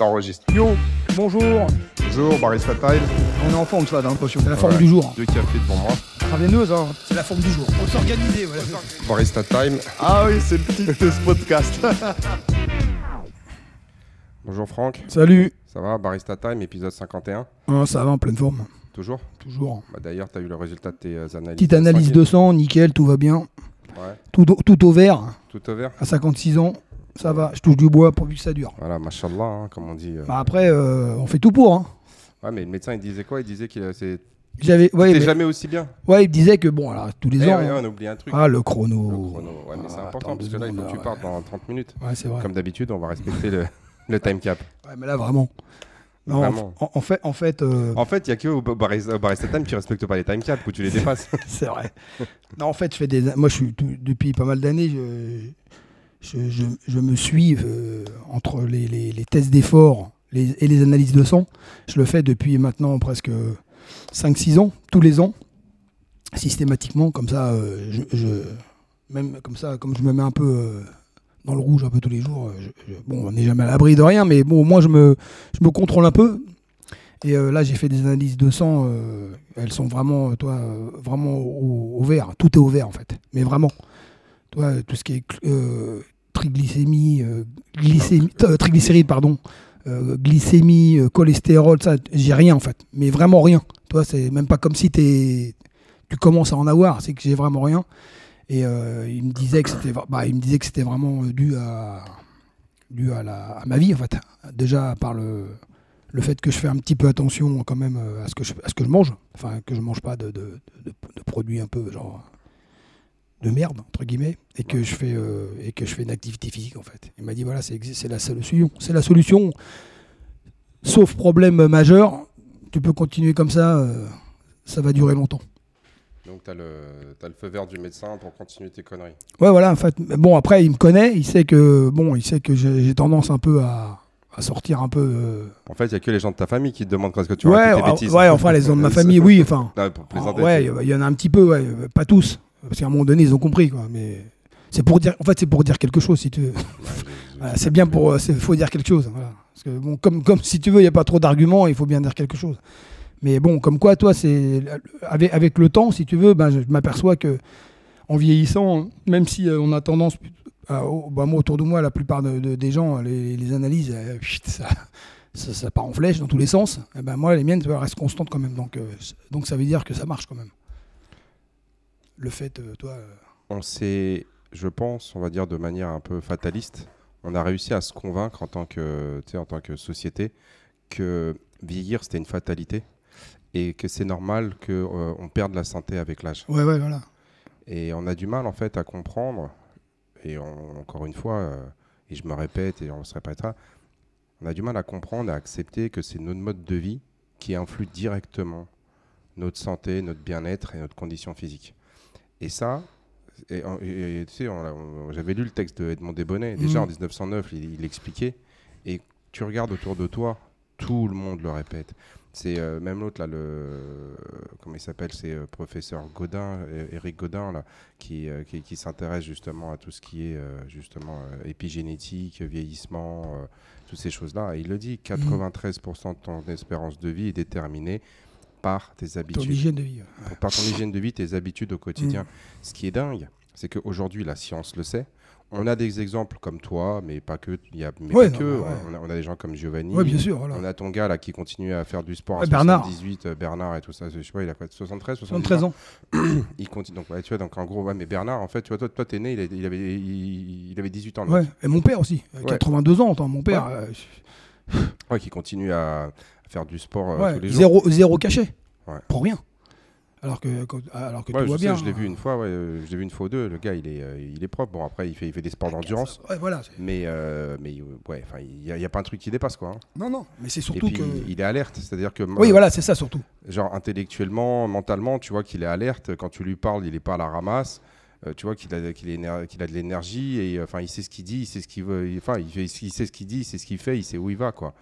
Ça enregistre. Yo, bonjour. Bonjour, Barista Time. On est en forme, ça, dans l'impression. C'est la Ouais. forme du jour. Deux cafés devant moi. Travailleuse, hein. C'est la forme du jour. Faut s'organiser, voilà. Barista Time. Ah oui, c'est le titre de ce podcast. Bonjour Franck. Salut. Ça va Barista Time, épisode 51. Ah, ça va, en pleine forme. Toujours? Toujours. bah, D'ailleurs, tu as eu le résultat de tes euh, analyses. Petite analyse de sang, nickel, tout va bien. Ouais, Tout, au- tout au vert, tout au vert? à 56 ans. Ça va, je touche du bois pourvu que ça dure. Voilà, mashallah, hein, comme on dit. euh. Bah après, euh, on fait tout pour. Hein. Ouais, mais le médecin, il disait quoi? Il disait que c'est J'avais, ouais, mais- jamais aussi bien. ouais, il me disait que bon, alors, tous les Eh ans. ouais, hein. on a oublié un truc. Ah, le chrono. Le chrono. Ouais, mais c'est Ah, important parce que là, il faut que tu partes dans 30 minutes. Ouais, c'est vrai. Comme d'habitude, on va respecter le, le time cap. Ouais, mais là, vraiment. Non, Vraiment. En, en fait, en fait euh, En fait, il n'y a que au Barista, Barista Time qui respecte pas les time caps, où tu les dépasses. C'est vrai. non, en fait, je fais des. Moi, je suis tout- depuis pas mal d'années, je, je, me suis euh, entre les, tests d'effort et les analyses de sang. Je le fais depuis maintenant presque 5-6 ans, tous les ans, systématiquement. Comme ça, euh, je, même comme ça, comme je me mets un peu euh, dans le rouge un peu tous les jours. bon, on n'est jamais à l'abri de rien, mais bon, au moins je me, je me contrôle un peu. Et là, j'ai fait des analyses de sang. elles sont vraiment, toi, vraiment au, vert. Tout est au vert en fait. Mais vraiment, toi, tout ce qui triglycémie, euh, glycémie, euh, triglycérides, pardon, euh, glycémie, cholestérol, ça, j'ai rien en fait. Mais vraiment rien. Toi, c'est même pas comme si tu commences à en avoir. C'est que j'ai vraiment rien. Et il me disait que c'était, bah, vraiment dû à, dû à, la, à ma vie en fait. Déjà par le le fait que je fais un petit peu attention quand même à ce que je, à ce que je mange, enfin que je mange pas de, de- de produits un peu genre de merde entre guillemets, et que je fais euh, et que je fais une activité physique en fait. Il m'a dit voilà c'est la solution, c'est la solution. Sauf problème majeur, tu peux continuer comme ça, euh, ça va durer longtemps. Donc, tu as, le feu vert du médecin pour continuer tes conneries. Ouais voilà en fait. Bon après il me connaît, il sait que bon il sait que j'ai tendance un peu à, à sortir un peu. euh, En fait, il n'y a que les gens de ta famille qui te demandent quand est-ce que tu ouais, tes ah, bêtises. ouais enfin les gens de ma famille oui enfin. Ah, ouais, il y en a un petit peu, ouais, pas tous. Parce qu'à un moment donné, ils ont compris, quoi. Mais c'est pour dire, en fait, c'est pour dire quelque chose, si tu veux. Voilà, c'est bien pour, il faut dire quelque chose. voilà. Parce que bon, comme, comme si tu veux, il n'y a pas trop d'arguments, il faut bien dire quelque chose. Mais bon, comme quoi, toi, c'est avec, avec le temps, si tu veux, ben, je m'aperçois que en vieillissant, même si euh, on a tendance, à- au- bah, moi autour de moi, la plupart de- de- des gens, les, les analyses, euh, ça, ça, ça part en flèche dans tous les sens. Eh ben, moi, les miennes vois, restent constantes quand même. Donc, euh, donc ça veut dire que ça marche quand même. Le fait, euh, toi. euh, On s'est, je pense, on va dire de manière un peu fataliste, on a réussi à se convaincre en tant que, en tant que société que vieillir, c'était une fatalité et que c'est normal qu'on on perde la santé avec l'âge. Ouais, ouais, voilà. Et on a du mal en fait à comprendre, et on- encore une fois, euh, et je me répète et on se répétera, on a du mal à comprendre et à accepter que c'est notre mode de vie qui influe directement notre santé, notre bien-être et notre condition physique. Et ça, et, et- j'avais lu le texte de Edmond Desbonnets, déjà Mhm. en 1909, il, il expliquait, et tu regardes autour de toi, tout le monde le répète. C'est euh, même l'autre là, le comment il s'appelle, c'est euh, professeur Godin, euh, Eric Godin là, qui, euh, qui, qui s'intéresse justement à tout ce qui est justement épigénétique, vieillissement, toutes ces choses-là. Et il le dit, 93% de ton espérance de vie est déterminée par tes Ton habitudes, hygiène de vie. ouais. par ton hygiène de vie, tes habitudes au quotidien. Mm. Ce qui est dingue, c'est qu'aujourd'hui la science le sait. On a des exemples comme toi, mais pas que. Il y a, mais Ouais, pas non, que. mais ouais. On, a, on a des gens comme Giovanni. Ouais, bien sûr, voilà. On a ton gars là qui continue à faire du sport à Bernard. 78, euh, Bernard et tout ça. Je sais pas, il a quoi 73, 70 73 ans. Il continue. Donc, tu vois, donc en gros, mais Bernard, en fait, tu vois, toi, toi t'es né, il, avait, il, il avait 18 ans. Ouais. Et mon père aussi. euh, Ouais. 82 ans, attends, mon père. Ouais. euh, Ouais, qui continue à faire du sport euh, ouais, tous les jours. zéro, zéro cachet. Ouais. Pour rien. Alors que, alors que Ouais, va sais, bien. je l'ai vu une fois, ouais, euh, je l'ai vu une fois ou deux. Le gars, il est, euh, il est propre. Bon, après, il fait, il fait des sports d'endurance. Ouais, voilà. Mais, euh, mais ouais, enfin, il n'y a, pas un truc qui dépasse, quoi. hein. Non, non. Mais c'est Et surtout puis, que. il est alerte. C'est-à-dire que. Oui, euh, voilà, c'est ça surtout. genre intellectuellement, mentalement, tu vois qu'il est alerte. Quand tu lui parles, il est pas à la ramasse. Euh, tu vois qu'il a, qu'il qu'il a de l'énergie et enfin, il sait ce qu'il dit, il sait ce qu'il veut. Enfin, il, fait- il sait ce qu'il dit, il sait ce qu'il fait, il sait où il va, quoi.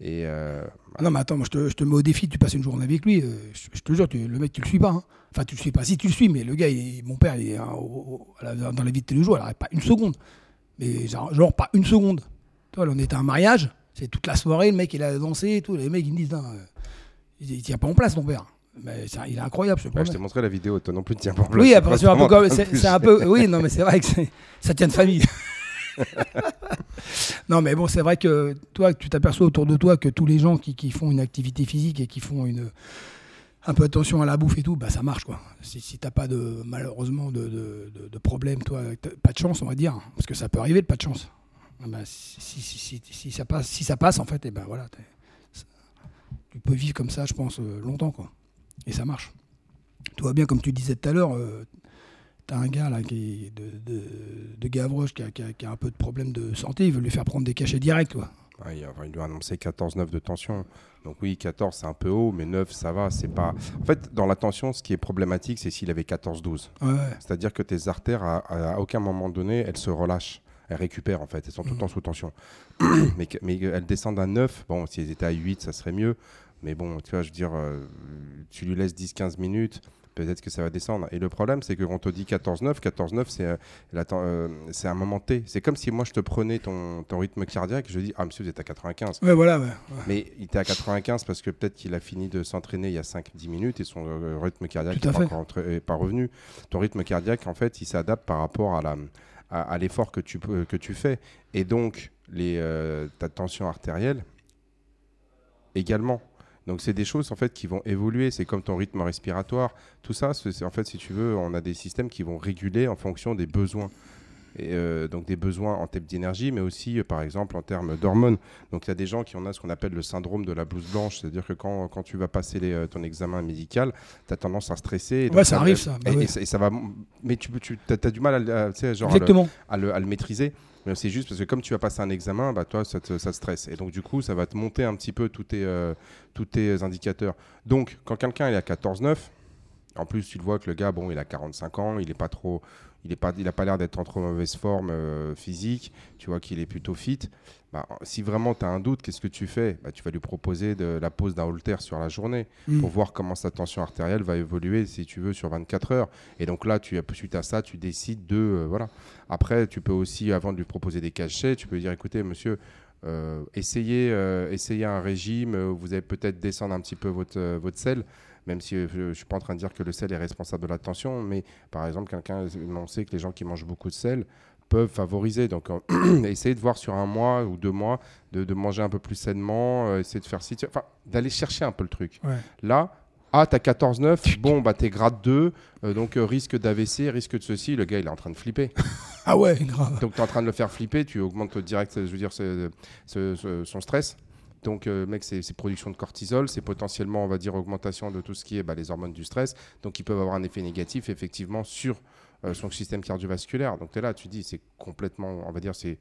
Et euh, Ah non, mais attends, moi, je, te, je te mets au défi, tu passes une journée avec lui. euh, je, je te jure, tu- le mec, tu le suis pas. hein. Enfin, tu le suis pas. Si tu le suis, mais le gars, il- mon père, il est hein, au- au- dans la vie de tous les jours, il n'arrête pas une seconde. Mais genre, genre, pas une seconde. Tu vois, là, on était à un mariage. C'est toute la soirée, le mec, il a dansé et tout. Les mecs, ils me disent, non, euh, il, il tient pas en place, ton père. Mais il est incroyable, ce Ouais, je t'ai montré la vidéo, toi non plus, tiens pas en place. Oui, C'est après, c'est un peu vraiment- comme. C'est c'est un peu. Oui, non, mais c'est vrai que ça tient de famille. non, mais bon, c'est vrai que toi, tu t'aperçois autour de toi que tous les gens qui, font une activité physique et qui font un peu attention à la bouffe et tout, bah ça marche quoi. Si, si t'as pas de malheureusement de, problème, toi, pas de chance, on va dire, parce que ça peut arriver de pas de chance. Ah bah, si, ça passe, si ça passe en fait, et ben voilà, tu peux vivre comme ça, je pense, euh, longtemps quoi. Et ça marche. Tout va bien, comme tu disais tout à l'heure, euh, t'as un gars là qui est de, de, de Gavroche qui a, qui a- qui a un peu de problème de santé, il veut lui faire prendre des cachets directs quoi. Ouais, il, doit annoncer 14-9 de tension. Donc oui, 14 c'est un peu haut, mais 9 ça va. C'est pas. En fait, dans la tension, ce qui est problématique, c'est s'il avait 14-12. Ouais, ouais. C'est-à-dire que tes artères, à, à aucun moment donné, elles se relâchent. Elles récupèrent en fait. Elles sont tout le temps sous tension. mais, mais elles descendent à 9. Bon, si elles étaient à 8, ça serait mieux. Mais bon, tu vois, je veux dire, euh, tu lui laisses 10-15 minutes. Peut-être que ça va descendre. Et le problème, c'est que quand on te dit 14-9, 14-9, c'est euh, euh, c'est un moment T. C'est comme si moi, je te prenais ton, ton rythme cardiaque. Je dis, ah, monsieur, vous êtes à 95. Ouais, voilà, ouais. Mais il était à 95 parce que peut-être qu'il a fini de s'entraîner il y a 5-10 minutes et son euh, rythme cardiaque n'est pas, revenu. Ton rythme cardiaque, en fait, il s'adapte par rapport à la à, à l'effort que tu, peux- que tu fais. Et donc, les, euh, ta tension artérielle également. Donc, c'est des choses en fait qui vont évoluer. C'est comme ton rythme respiratoire. Tout ça, en fait, si tu veux, on a des systèmes qui vont réguler en fonction des besoins. Et, euh, donc des besoins en termes d'énergie, mais aussi euh, par exemple en termes d'hormones. Donc il y a des gens qui ont ce qu'on appelle le syndrome de la blouse blanche, c'est-à-dire que quand, quand tu vas passer les, euh, ton examen médical, tu as tendance à stresser. et Ouais, ça arrive, ça. Bah Et, ouais. et ça, et ça va, mais tu, tu as, du mal à, le- à, genre, à le- à le, à le maîtriser. Mais c'est juste parce que comme tu vas passer un examen, bah toi, ça te, ça te stresse. Et donc, du coup, ça va te monter un petit peu tous tes, euh, tous tes indicateurs. Donc, quand quelqu'un est à 14,9, en plus, tu le vois que le gars, bon, il a 45 ans, il est pas trop, il est pas, il a pas l'air d'être en trop mauvaise forme euh, physique. Tu vois qu'il est plutôt fit. Bah, si vraiment tu as un doute, qu'est-ce que tu fais? Bah, Tu vas lui proposer de la pose d'un halter sur la journée Mm. pour voir comment sa tension artérielle va évoluer, si tu veux, sur 24 heures. Et donc là, tu, suite à ça, tu décides de. euh, voilà. Après, tu peux aussi, avant de lui proposer des cachets, tu peux lui dire écoutez, monsieur, euh, essayez, essayez un régime, vous allez peut-être descendre un petit peu votre, votre sel. Même si euh, je ne suis pas en train de dire que le sel est responsable de la tension, mais par exemple, quelqu'un, on sait que les gens qui mangent beaucoup de sel peuvent favoriser. Donc, essayez de voir sur un mois ou deux mois de, de manger un peu plus sainement, euh, essayer de faire ci, enfin, d'aller chercher un peu le truc. Ouais. Là, ah, t'as 14,9, bon, bah t'es grade 2, euh, donc euh, risque d'AVC, risque de ceci, le gars il est en train de flipper. Ah ouais, grave. donc tu es en train de le faire flipper, tu augmentes direct, je veux dire, ce- ce- ce- son stress. Donc, euh, mec, c'est production de cortisol, c'est potentiellement, on va dire, augmentation de tout ce qui est bah, les hormones du stress. Donc, ils peuvent avoir un effet négatif, effectivement, sur euh, son système cardiovasculaire. Donc, tu es là, tu dis, c'est complètement, on va dire, c'est.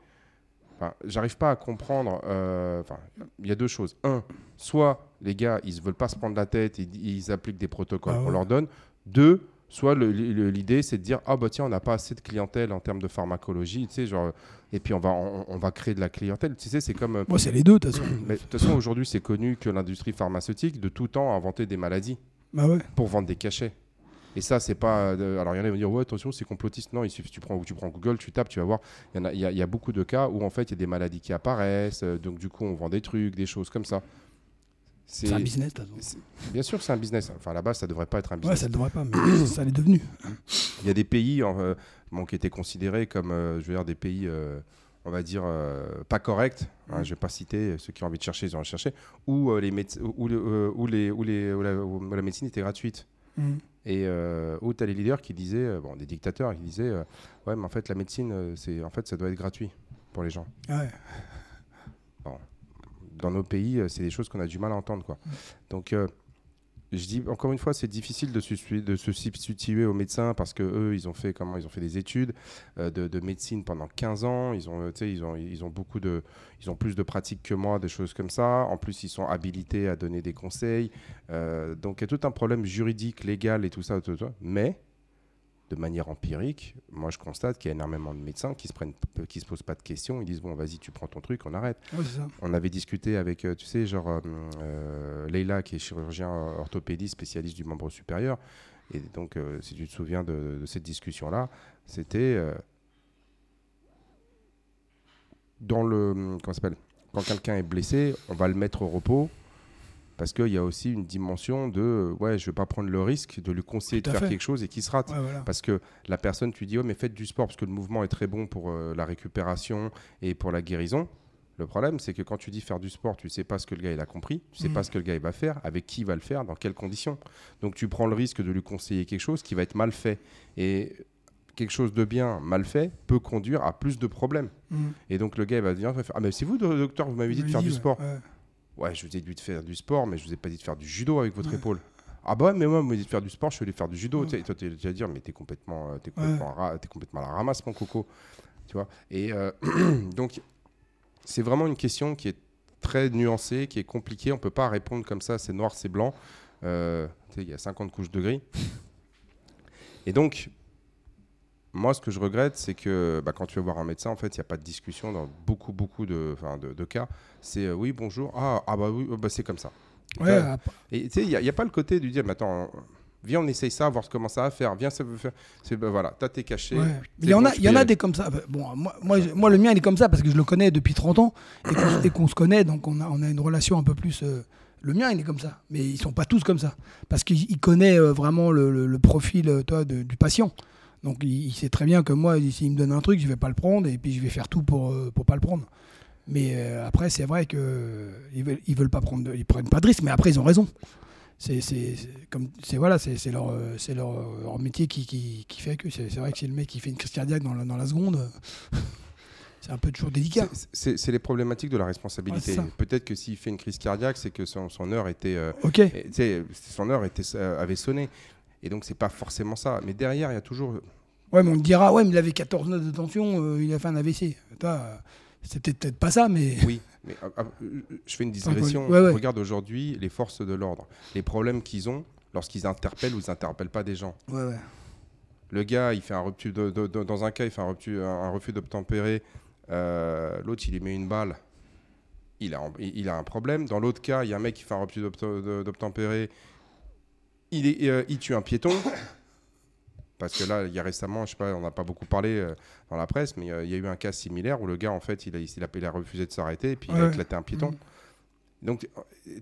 Enfin, j'arrive pas à comprendre. euh, Enfin, il y a deux choses. Un, soit les gars, ils ne veulent pas se prendre la tête, ils, ils appliquent des protocoles Ah qu'on leur donne. Deux, soit l'idée, c'est de dire, ah bah tiens, on n'a pas assez de clientèle en termes de pharmacologie, tu sais, genre, et puis on va, on, on va créer de la clientèle. Tu sais, c'est comme. euh, Moi, c'est les deux, de toute façon. mais de toute façon, aujourd'hui, c'est connu que l'industrie pharmaceutique, de tout temps, a inventé des maladies Bah ouais. pour vendre des cachets. Et ça, c'est pas. euh, alors, il y en a qui vont dire, ouais, attention, c'est complotiste. Non, il suffit, tu prends, tu prends Google, tu tapes, tu vas voir. Il y, en a, il y a- il y a beaucoup de cas où, en fait, il y a des maladies qui apparaissent. euh, donc, du coup, on vend des trucs, des choses comme ça. C'est un business, de c'est- Bien sûr, c'est un business. Enfin, à la base, ça devrait pas être un Ouais, business. ça ne devrait pas, mais ça l'est devenu. Il y a des pays en, euh, bon, qui étaient considérés comme, euh, je veux dire, des pays, euh, on va dire, euh, pas corrects. hein, Mm. je vais pas citer ceux qui ont envie de chercher, ils ont. Où, euh, les méde- où, le- où les, où les, où la, où la médecine était gratuite. Mm. Et où tu as les leaders qui disaient, bon, des dictateurs qui disaient, ouais, mais en fait, la médecine, c'est, en fait, ça doit être gratuit pour les gens. Ouais. Dans nos pays, euh, c'est des choses qu'on a du mal à entendre, quoi. Donc, euh, je dis encore une fois, c'est difficile de, se- de se substituer aux médecins parce que eux, ils ont fait comment Ils ont fait des études euh, de, de médecine pendant 15 ans. Ils ont, ils ont, ils ont beaucoup de, ils ont plus de pratiques que moi, des choses comme ça. En plus, ils sont habilités à donner des conseils. Euh, donc, il y a tout un problème juridique, légal et tout ça, tout ça. Mais de manière empirique, moi, je constate qu'il y a énormément de médecins qui se prennent, qui se posent pas de questions. Ils disent bon, vas-y, tu prends ton truc, on arrête on avait discuté avec, euh, tu sais, genre euh, euh, Leïla, qui est chirurgien orthopédiste, spécialiste du membre supérieur. Et donc, euh, si tu te souviens de, de cette discussion-là, c'était euh, dans le. Comment s'appelle? Quand quelqu'un est blessé, on va le mettre au repos parce qu'il y a aussi une dimension de ouais, je vais pas prendre le risque de lui conseiller de faire fait. quelque chose et qu'il se rate. Ouais, voilà. Parce que la personne, tu dis, oh, mais faites du sport parce que le mouvement est très bon pour euh, la récupération et pour la guérison. Le problème, c'est que quand tu dis faire du sport, tu sais pas ce que le gars il a compris, tu sais Mm. pas ce que le gars il va faire, avec qui il va le faire, dans quelles conditions. Donc tu prends le risque de lui conseiller quelque chose qui va être mal fait. Et quelque chose de bien mal fait peut conduire à plus de problèmes. Mm. Et donc le gars il va dire, ah mais c'est vous, docteur, vous m'avez dit de faire du ouais, sport. ouais. Ouais, je vous ai dit de faire du sport, mais je vous ai pas dit de faire du judo avec votre Ouais. épaule. Ah bah ouais, mais moi, on m'a dit de faire du sport, je suis allé faire du judo. Ouais. Et toi, tu vas dire, mais t'es complètement, euh, Ouais. complètement, ra- t'es complètement à la ramasse, mon coco. Tu vois? Et euh, donc, c'est vraiment une question qui est très nuancée, qui est compliquée. On peut pas répondre comme ça, c'est noir, c'est blanc. Euh, tu sais, il y a 50 couches de gris. Et donc, moi, ce que je regrette, c'est que bah, quand tu vas voir un médecin, en fait, il n'y a pas de discussion dans beaucoup, beaucoup de, de, de cas. C'est euh, oui, bonjour. Ah, ah bah oui, euh, bah, c'est comme ça. Ouais, ap- Et tu sais, il n'y a, pas le côté de dire, mais attends, viens, on essaye ça, voir comment ça va faire. Viens, ça veut faire. C'est, bah, voilà, t'as tes cachets. ouais. Il y en a, il y en a des comme ça. Bah, Bon, moi, moi, le mien, il est comme ça parce que je le connais depuis 30 ans et qu'on, se connaît, donc on a, on a une relation un peu plus. euh, le mien, il est comme ça, mais ils sont pas tous comme ça parce qu'il il connaît euh, vraiment le, le- le profil euh, toi, de- du patient. Donc il, sait très bien que moi, s'il me donne un truc, je vais pas le prendre et puis je vais faire tout pour euh, pour pas le prendre. Mais euh, après, c'est vrai que euh, veulent, ils veulent pas prendre, de- ils prennent pas de risque. Mais après, ils ont raison. C'est comme c'est voilà, c'est leur c'est leur, leur métier qui, qui, qui fait que c'est c'est vrai que si le mec qui fait une crise cardiaque dans la, dans la seconde, c'est un peu toujours délicat. C'est- les problématiques de la responsabilité. Ouais. Peut-être que s'il fait une crise cardiaque, c'est que son, son heure était, euh, son heure était, euh, avait sonné. Et donc c'est pas forcément ça. Mais derrière, il y a toujours. Ouais, mais on me dira ouais, mais il avait 14 notes de tension, euh, il a fait un AVC. Euh, c'est peut-être pas ça, mais Oui, mais euh, euh, je fais une digression. Ouais, ouais. Regarde aujourd'hui les forces de l'ordre, les problèmes qu'ils ont lorsqu'ils interpellent ou ils interpellent pas des gens. ouais, ouais. Le gars, il fait un refus de, de- de- dans un cas, il fait un refus, un, refus d'obtempérer. Euh, L'autre, il lui met une balle. Il a, il a un problème. Dans l'autre cas, il y a un mec qui fait un refus d'obtempérer. Il, est, euh, il tue un piéton. Parce que là, il y a récemment, je sais pas, on n'a pas beaucoup parlé euh, dans la presse, mais euh, il y a eu un cas similaire où le gars, en fait, il a, il a, il a refusé de s'arrêter et puis il a Ouais. éclaté un piéton. Mhm. Donc,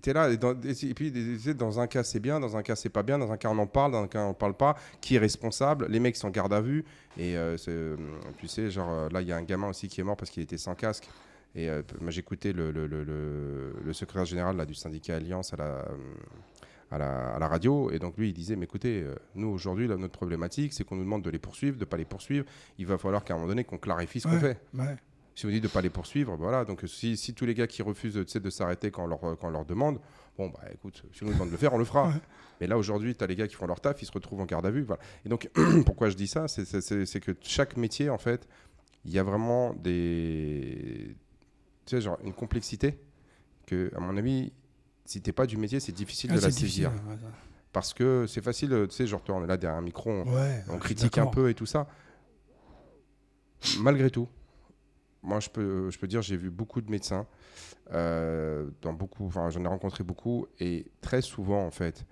tu es là, et, dans- et puis tu sais, dans un cas c'est bien, dans un cas c'est pas bien, dans un cas on en parle, dans un cas on parle pas. Qui est responsable? Les mecs sont en garde à vue. Et euh, c'est, euh, tu sais, genre euh, là, il y a un gamin aussi qui est mort parce qu'il était sans casque. Et euh, moi, j'écoutais le, le, le, le- le secrétaire général là, du syndicat Alliance à la, euh, à, la, à la radio. Et donc, lui, il disait Mais écoutez, euh, nous, aujourd'hui, notre problématique, c'est qu'on nous demande de les poursuivre, de pas les poursuivre. Il va falloir qu'à un moment donné, qu'on clarifie ce qu'on fait. ouais. Si on dit de ne pas les poursuivre, voilà. Donc si, si tous les gars qui refusent de s'arrêter quand on, leur, quand on leur demande, bon, bah écoute, si on nous demande de le faire, on le fera. Ouais. Mais là, aujourd'hui, tu as les gars qui font leur taf, ils se retrouvent en garde à vue. Voilà. Et donc, pourquoi je dis ça c'est que chaque métier, en fait, il y a vraiment des. Tu sais, genre une complexité que, à mon avis, si t'es pas du métier, c'est difficile Ah, de la saisir. ouais, Parce que c'est facile, tu sais, genre, toi, on est là derrière un micro, on, ouais. Critique un peu et tout ça. Malgré tout, moi je peux, je peux dire, j'ai vu beaucoup de médecins, euh, dans beaucoup, enfin j'en ai rencontré beaucoup, et très souvent en fait,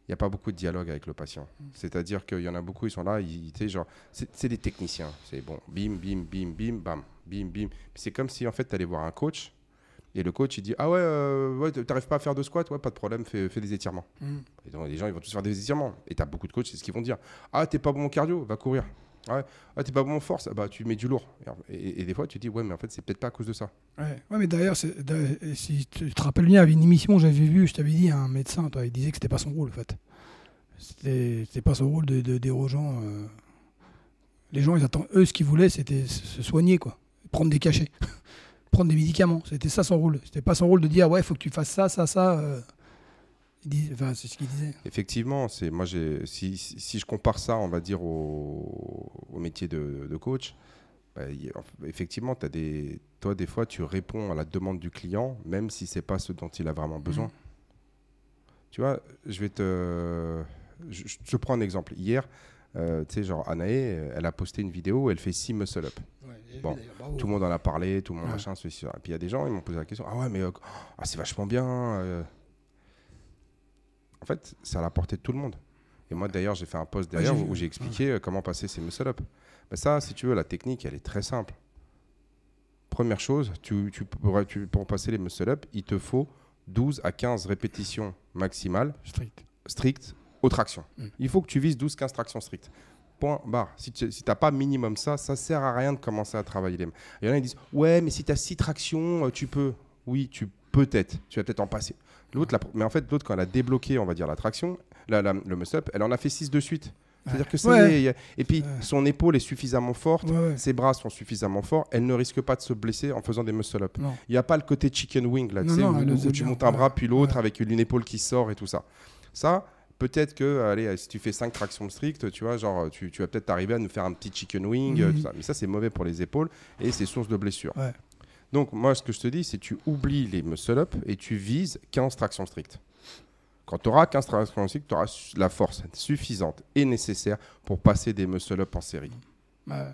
il n'y a pas beaucoup de dialogue avec le patient. C'est-à-dire qu'il y en a beaucoup, ils sont là, ils, tu sais, genre, c'est c'est des techniciens. C'est bon, bim, bim, bim, bim, bam, bim, bim. C'est comme si en fait tu allais voir un coach, et le coach il dit Ah ouais, euh, ouais t'arrives pas à faire de squat, ouais, pas de problème, fais, fais des étirements. Mm. Et donc, les gens, ils vont tous faire des étirements. Et tu as beaucoup de coachs, c'est ce qu'ils vont dire. Ah, t'es pas bon en cardio, va courir. Ouais. Ah, t'es pas bon en force, bah tu mets du lourd. Et, des fois, tu dis, ouais, mais en fait, c'est peut-être pas à cause de ça. Ouais. ouais, mais d'ailleurs, si tu te rappelles bien, il y avait une émission, j'avais vu, je t'avais dit, un médecin, toi, il disait que c'était pas son rôle, en fait. C'était pas son rôle de, de dire aux gens. euh, Les gens, ils attendent, eux, ce qu'ils voulaient, c'était se soigner, quoi. Prendre des cachets, prendre des médicaments. C'était ça son rôle. C'était pas son rôle de dire, ouais, faut que tu fasses ça, ça, ça. euh. Il Enfin, c'est ce qu'il disait. Effectivement, c'est moi, j'ai, si, si, je compare ça, on va dire, au, au métier de, de coach, bah, il effectivement, as des, toi, des fois, tu réponds à la demande du client, même si c'est pas ce dont il a vraiment besoin. Tu vois, je vais te. Je, je te prends un exemple. Hier, euh, tu sais, genre, Anaé, elle a posté une vidéo où elle fait 6 muscle-up. Bon, Tout le monde en a parlé, tout le monde Ouais. machin, ceci. Et puis il y a des gens, ils m'ont posé la question Ah ouais, mais euh, ah, c'est vachement bien. euh. En fait, c'est à la portée de tout le monde. Et moi, d'ailleurs, j'ai fait un post derrière où, j'ai expliqué euh, comment passer ces muscle-up. Bah, ça, si tu veux, la technique, elle est très simple. première chose, tu, tu, pour, tu- pour passer les muscle-up, il te faut 12 à 15 répétitions maximales Strict. strictes aux tractions. Mm. Il faut que tu vises 12-15 tractions strictes. Point barre. Si tu n'as pas minimum ça, ça sert à rien de commencer à travailler les mains. Il y en a qui disent Ouais, mais si tu as 6 tractions, euh, tu peux. Oui, tu peut-être. Tu vas peut-être en passer. L'autre, la- mais en fait, l'autre, quand elle a débloqué, on va dire, la traction, la- la- le muscle-up, elle en a fait 6 de suite. C'est-à-dire que ça Ouais. y est, Et puis, son épaule est suffisamment forte, Ouais, ouais. ses bras sont suffisamment forts, elle ne risque pas de se blesser en faisant des muscle-up. Il n'y a pas le côté chicken wing, là, Non, non, où, tu montes un bras puis l'autre avec une épaule qui sort et tout ça. Ça, peut-être que, allez, si tu fais 5 tractions strictes, tu vois, genre, tu, tu vas peut-être arriver à nous faire un petit chicken wing, euh, Mhm. tout ça. Mais ça, c'est mauvais pour les épaules et c'est source de blessures. Ouais. Donc, moi, ce que je te dis, c'est tu oublies les muscle-up et tu vises 15 tractions strictes. Quand tu auras 15 tractions strictes, tu auras la force suffisante et nécessaire pour passer des muscle-up en série. Ouais.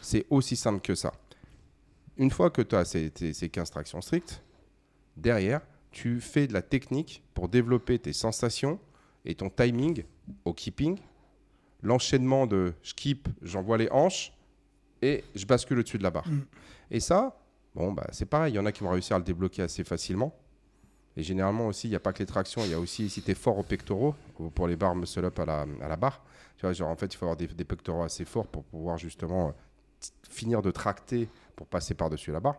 C'est aussi simple que ça. Une fois que tu as ces, ces 15 tractions strictes, derrière, tu fais de la technique pour développer tes sensations et ton timing au keeping. L'enchaînement de je keep, j'envoie les hanches et je bascule au-dessus de la barre. Mm. Et ça, bon, bah, c'est pareil. Il y en a qui vont réussir à le débloquer assez facilement. Et généralement aussi, il n'y a pas que les tractions, il y a aussi, si tu es fort aux pectoraux, ou pour les barres muscle-up à la, à la barre, tu vois, genre en fait, il faut avoir des, des pectoraux assez forts pour pouvoir justement euh, finir de tracter pour passer par-dessus la barre.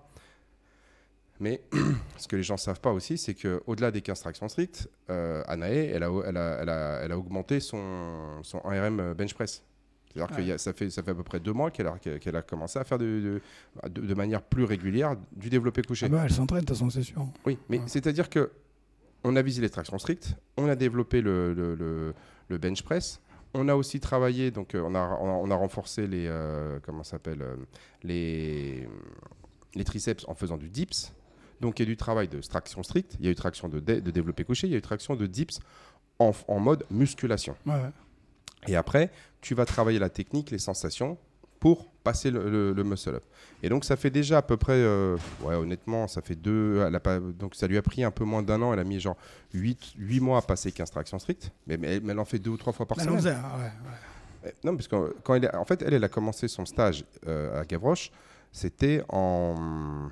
Mais ce que les gens ne savent pas aussi, c'est qu'au-delà des 15 tractions strictes, euh, Anae, elle a, elle, a, elle, a, elle a augmenté son, son 1RM bench press. C'est-à-dire Ouais. que ça fait, ça fait à peu près deux mois qu'elle a, qu'elle a commencé à faire de, de, de- de manière plus régulière du développé couché. Ah bah, elle s'entraîne, de toute façon, c'est sûr. Oui, mais Ouais. c'est-à-dire que on a visé les tractions strictes, on a développé le, le- le- le bench press, on a aussi travaillé, donc euh, on, a, on, a, renforcé les, euh, comment s'appelle, euh, les, les triceps en faisant du dips. Donc il y a du travail de traction stricte, il y a eu traction de, dé- de développé couché, il y a eu traction de dips en, en mode musculation. Ouais. Et après, tu vas travailler la technique, les sensations pour passer le, le- le muscle-up. Et donc, ça fait déjà à peu près, euh, ouais, honnêtement, ça fait deux. elle a pas, donc, ça lui a pris un peu moins d'un an. Elle a mis genre 8, mois à passer 15 tractions strictes. Mais, mais elle, mais elle en fait deux ou trois fois par semaine. ah ouais, ouais. Eh, Non, parce que quand elle, en fait, elle, elle a commencé son stage euh, à Gavroche, c'était en,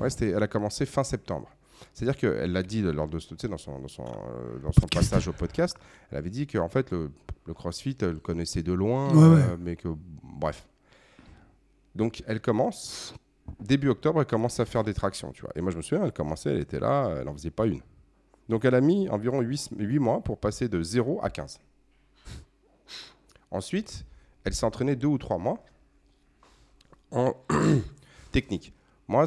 ouais, elle a commencé fin septembre. C'est-à-dire qu'elle l'a dit lors de, tu sais, dans son, dans son, euh, dans son passage au podcast, elle avait dit qu'en fait le, le CrossFit, elle le connaissait de loin, Ouais, ouais. euh, mais que bref. Donc elle commence début octobre, elle commence à faire des tractions, tu vois. Et moi je me souviens, elle commençait, elle était là, elle n'en faisait pas une. Donc elle a mis environ 8, mois pour passer de 0 à 15. Ensuite, elle s'est entraînée deux ou trois mois en technique. Moi,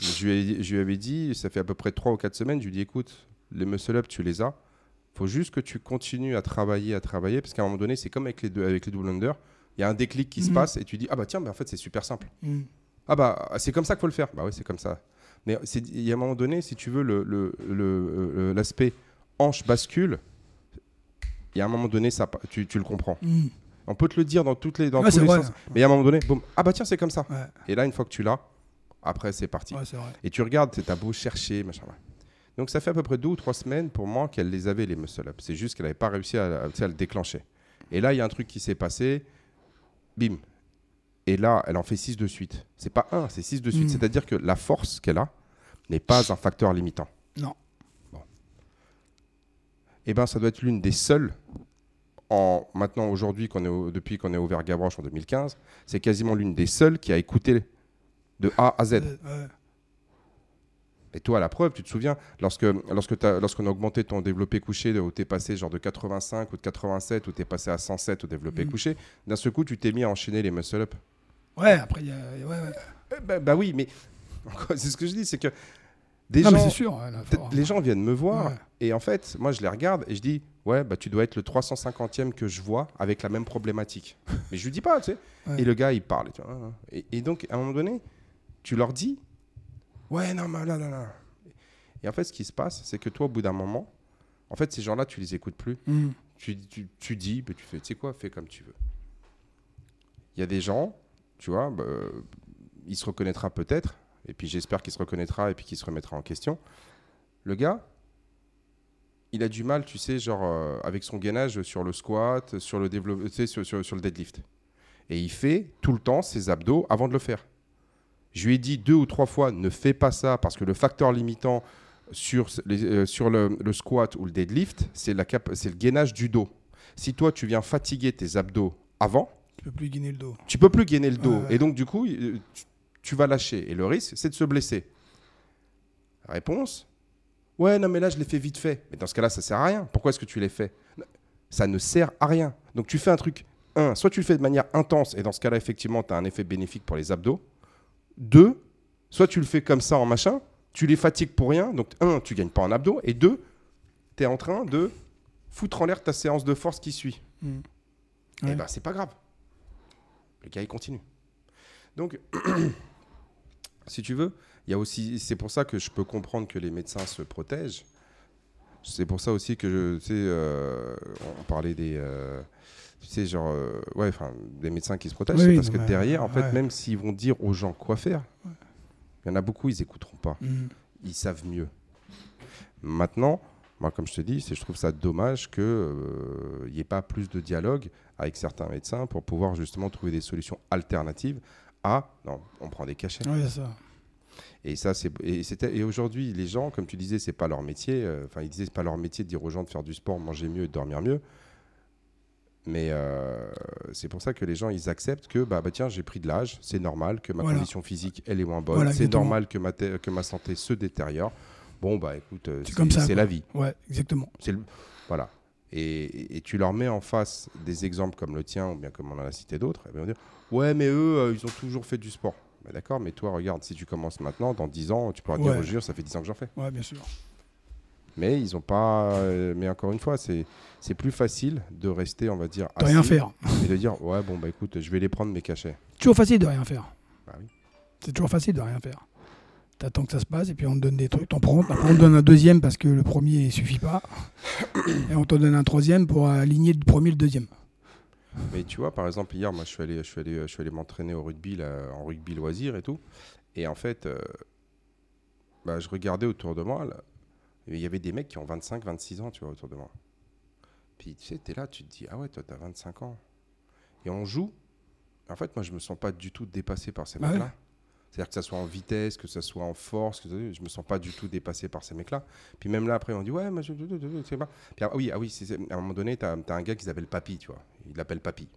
je lui, ai- je lui avais dit, ça fait à peu près trois ou quatre semaines, je lui ai dit, écoute, les muscle-up, tu les as. faut juste que tu continues à travailler, à travailler, parce qu'à un moment donné, c'est comme avec les, deux, avec les double under. Il y a un déclic qui se Mhm. passe et tu dis, ah bah tiens, mais en fait, c'est super simple. Mm. Ah bah, c'est comme ça qu'il faut le faire. Bah oui, c'est comme ça. Mais il y a un moment donné, si tu veux, le- l'aspect hanche bascule, il y a un moment donné, ça, tu, tu le comprends. Mm. On peut te le dire dans, toutes les, dans Ouais, tous les vrai. sens. Mais a un moment donné, boum, ah bah tiens, c'est comme ça. Ouais, Et là, une fois que tu l'as, après, c'est parti. ouais. Et tu regardes, tu as beau chercher, machin. Donc ça fait à peu près deux ou trois semaines pour moi qu'elle les avait, les muscle-up. C'est juste qu'elle n'avait pas réussi à, à- à le déclencher. Et là, il y a un truc qui s'est passé, bim. Et là, elle en fait six de suite. C'est pas un, c'est six de suite. Mm. C'est-à-dire que la force qu'elle a n'est pas un facteur limitant. Non. Bon. Eh ben, ça doit être l'une des seules, en, maintenant, aujourd'hui, qu'on est au- depuis qu'on est ouvert Gavroche en 2015, c'est quasiment l'une des seules qui a écouté de A à Z. Euh, ouais. Et toi, à la preuve, tu te souviens, lorsque, lorsque lorsqu'on a augmenté ton développé couché, où tu es passé genre de 85 ou de 87, où tu es passé à 107 au développé Mhm. couché, d'un seul coup, tu t'es mis à enchaîner les muscle-up. Ouais, après, il y a. Ouais, ouais. Eh ben- bah, oui, mais c'est ce que je dis, c'est que des non, gens, sûr. ouais, là, les gens viennent me voir, et en fait, moi, je les regarde et je dis, ouais, bah, tu dois être le 350e que je vois avec la même problématique. mais je lui dis pas, tu sais. Ouais. Et le gars, il parle. tu vois, et, et donc, à un moment donné, tu leur dis, ouais, non, mais là, là, là. Et en fait, ce qui se passe, c'est que toi, au bout d'un moment, en fait, ces gens-là, tu les écoutes plus. Mm. Tu, tu, tu dis, bah, tu fais, tu sais quoi, fais comme tu veux. Il y a des gens, tu vois, bah, il se reconnaîtra peut-être, et puis j'espère qu'il se reconnaîtra et puis qu'il se remettra en question. Le gars, il a du mal, tu sais, genre, euh, avec son gainage sur le squat, sur le, développe, tu sais, sur, sur- sur le deadlift. Et il fait tout le temps ses abdos avant de le faire. Je lui ai dit deux ou trois fois, ne fais pas ça parce que le facteur limitant sur, les- euh, sur le, le squat ou le deadlift, c'est le gainage du dos. Si toi, tu viens fatiguer tes abdos avant, Tu peux plus guiner le dos. tu peux plus gainer le dos. Ouais, ouais. Et donc, du coup, euh, tu, tu vas lâcher. Et le risque, c'est de se blesser. Réponse Ouais, non, mais là, je l'ai fait vite fait. Mais dans ce cas-là, ça sert à rien. Pourquoi est-ce que tu l'as fait? Ça ne sert à rien. Donc, tu fais un truc. Un, soit tu le fais de manière intense, et dans ce cas-là, effectivement, tu as un effet bénéfique pour les abdos. Deux, soit tu le fais comme ça en machin, tu les fatigues pour rien. Donc, un, tu gagnes pas en abdos. Et deux, tu es en train de foutre en l'air ta séance de force qui suit. Mm. Et Ouais. ben, c'est pas grave. Le gars, il continue. Donc, si tu veux, il y a aussi, c'est pour ça que je peux comprendre que les médecins se protègent. C'est pour ça aussi que je, tu sais, euh, on parlait des, euh, tu sais, genre, euh, ouais, enfin, des médecins qui se protègent, Oui, oui, parce que derrière, en fait, ouais. même s'ils vont dire aux gens quoi faire, il y en a beaucoup, ils écouteront pas Mm. ils savent mieux. Maintenant, moi, comme je te dis, je trouve ça dommage qu'il n'y ait pas plus de dialogue avec certains médecins pour pouvoir justement trouver des solutions alternatives à non, on prend des cachets. C'est ça. Et ça, c'est et, aujourd'hui, les gens, comme tu disais, c'est pas leur métier. euh, Enfin, ils disaient c'est pas leur métier de dire aux gens de faire du sport, manger mieux et de dormir mieux. Mais euh, c'est pour ça que les gens, ils acceptent que bah, bah tiens, j'ai pris de l'âge, c'est normal que ma Voilà. condition physique elle est moins bonne, Voilà, c'est normal que ma que ma santé se détériore. Bon bah écoute, euh, C'est comme ça, c'est quoi. la vie. Ouais, exactement. Le- voilà. Et, et- tu leur mets en face des exemples comme le tien, ou bien comme on en a cité d'autres, et bien ils vont dire Ouais, mais eux, euh, ils ont toujours fait du sport. Bah, D'accord, mais toi, regarde, si tu commences maintenant, dans 10 ans, tu pourras dire Ouais. oh, jure, ça fait 10 ans que j'en fais. Ouais, bien sûr. Mais ils ont pas. euh, mais encore une fois, c'est c'est plus facile de rester, on va dire, De rien assis faire. et de dire Ouais, bon, bah écoute, je vais les prendre mes cachets. Toujours facile de rien faire. Bah oui. C'est toujours facile de rien faire. T'attends que ça se passe et puis on te donne des trucs. T'en prends, après on te donne un deuxième parce que le premier il suffit pas. Et on te donne un troisième pour aligner le premier et le deuxième. Mais tu vois, par exemple, hier, moi, je suis allé, je suis allé, je suis allé m'entraîner au rugby, là, en rugby loisir et tout. Et en fait, euh, bah, je regardais autour de moi, il y avait des mecs qui ont 25, 26 ans, tu vois, autour de moi. Puis, tu sais, t'es là, tu te dis, ah ouais, toi, t'as 25 ans. Et on joue. En fait, moi, je me sens pas du tout dépassé par ces Bah mecs-là. ouais. C'est-à-dire que ça soit en vitesse, que ça soit en force, que je me sens pas du tout dépassé par ces mecs-là. Puis même là, après, on dit, ouais, mais je sais pas. Puis, ah oui, ah oui à un moment donné, tu as, un gars qui s'appelle Papy, tu vois. Il l'appelle Papy.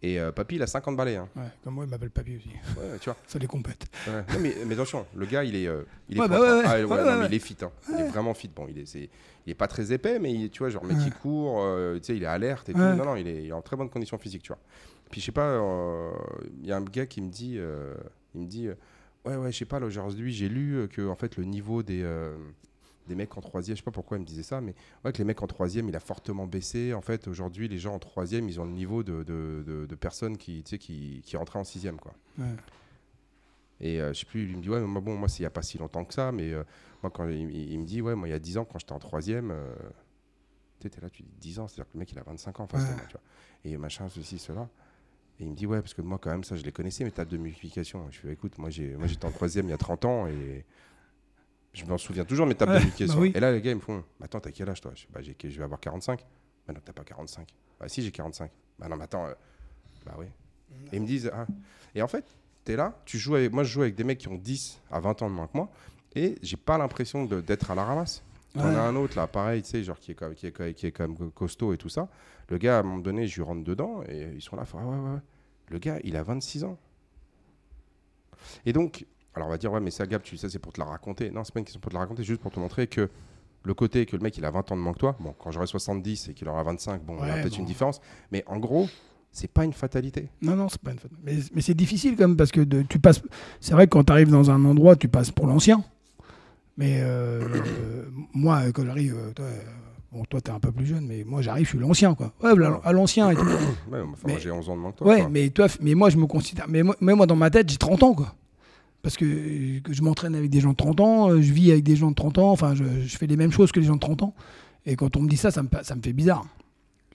Et euh, Papy, il a 50 balais. Hein. Ouais, comme moi, il m'appelle Papy aussi. Ouais, tu vois. Ça les compète. Ouais. Non, mais, mais attention, le gars, il est, euh, il est Ouais, bah hein. Ah, non, mais il est fit. hein. Il est vraiment fit. Bon, il est, c'est- il est pas très épais, mais il, tu vois, genre, il court, euh, tu sais, il est alerte et tout. Non, non, il est, il est en très bonne condition physique, tu vois. Puis, je sais pas, euh, il y a un gars qui me dit, il me dit, euh, ouais, ouais, je sais pas, là, aujourd'hui, j'ai lu euh, que, en fait, le niveau des, euh, des mecs en troisième, je sais pas pourquoi il me disait ça, mais ouais, que les mecs en troisième, il a fortement baissé. En fait, aujourd'hui, les gens en troisième, ils ont le niveau de, de, de- de personnes qui, tu sais, qui, qui rentraient en sixième, quoi. Ouais. Et euh, je sais plus, il me dit, ouais, mais moi, bon, moi, c'est il n'y a pas si longtemps que ça, mais euh, moi, quand il, me dit, ouais, moi, il y a 10 ans, quand j'étais en troisième, euh, tu sais, t'es là, tu dis 10 ans, c'est-à-dire que le mec, il a 25 ans en face de Ouais. moi, tu vois. Et machin, ceci, cela. Et il me dit, ouais, parce que moi, quand même, ça, je les connaissais, mes tables de multiplication. Je fais, écoute, moi, j'ai, moi, j'étais en troisième il y a 30 ans et je m'en souviens toujours, mes tables Ouais, de multiplication. bah oui. Et là, les gars, ils me font, attends, t'as quel âge, toi? Je, bah, je vais avoir 45. Bah, non, t'as pas 45. Bah, si, j'ai 45. Bah, non, mais attends, euh, bah, oui. Et ils me disent, ah. Et en fait, tu es là, tu joues avec, moi je joue avec des mecs qui ont 10 à 20 ans de moins que moi, et j'ai pas l'impression d'être à la ramasse. T'en Ouais. as un autre là, pareil, tu sais, genre qui est, quand- qui, est, qui est même costaud et tout ça. Le gars, à un moment donné, je lui rentre dedans, et ils sont là, ah ouais, ouais, ouais. Le gars, il a 26 ans. Et donc, alors on va dire, ouais, mais ça, Gab, tu sais, c'est pour te la raconter. Non, c'est pas une question pour te la raconter, juste pour te montrer que le côté que le mec, il a 20 ans de moins que toi, bon, quand j'aurai 70 et qu'il aura 25, bon, il y a peut-être bon. une différence, mais en gros, c'est pas une fatalité. Non, non, c'est pas une faute. Mais, mais c'est difficile quand même parce que de- tu passes. C'est vrai que quand tu arrives dans un endroit, tu passes pour l'ancien. Mais euh, euh, moi, quand j'arrive, euh, toi, euh, bon, toi, t'es un peu plus jeune, mais moi, j'arrive, je suis l'ancien, quoi. Ouais, à l'ancien et tout. Ouais, enfin, Mais- moi, j'ai 11 ans de moins que toi. Ouais, quoi. mais toi, mais moi, je me considère. Mais moi, mais moi, dans ma tête, j'ai 30 ans, quoi. Parce que, euh, que je m'entraîne avec des gens de 30 ans, euh, je vis avec des gens de 30 ans, enfin, je, je fais les mêmes choses que les gens de 30 ans. Et quand on me dit ça, ça me, ça me fait bizarre.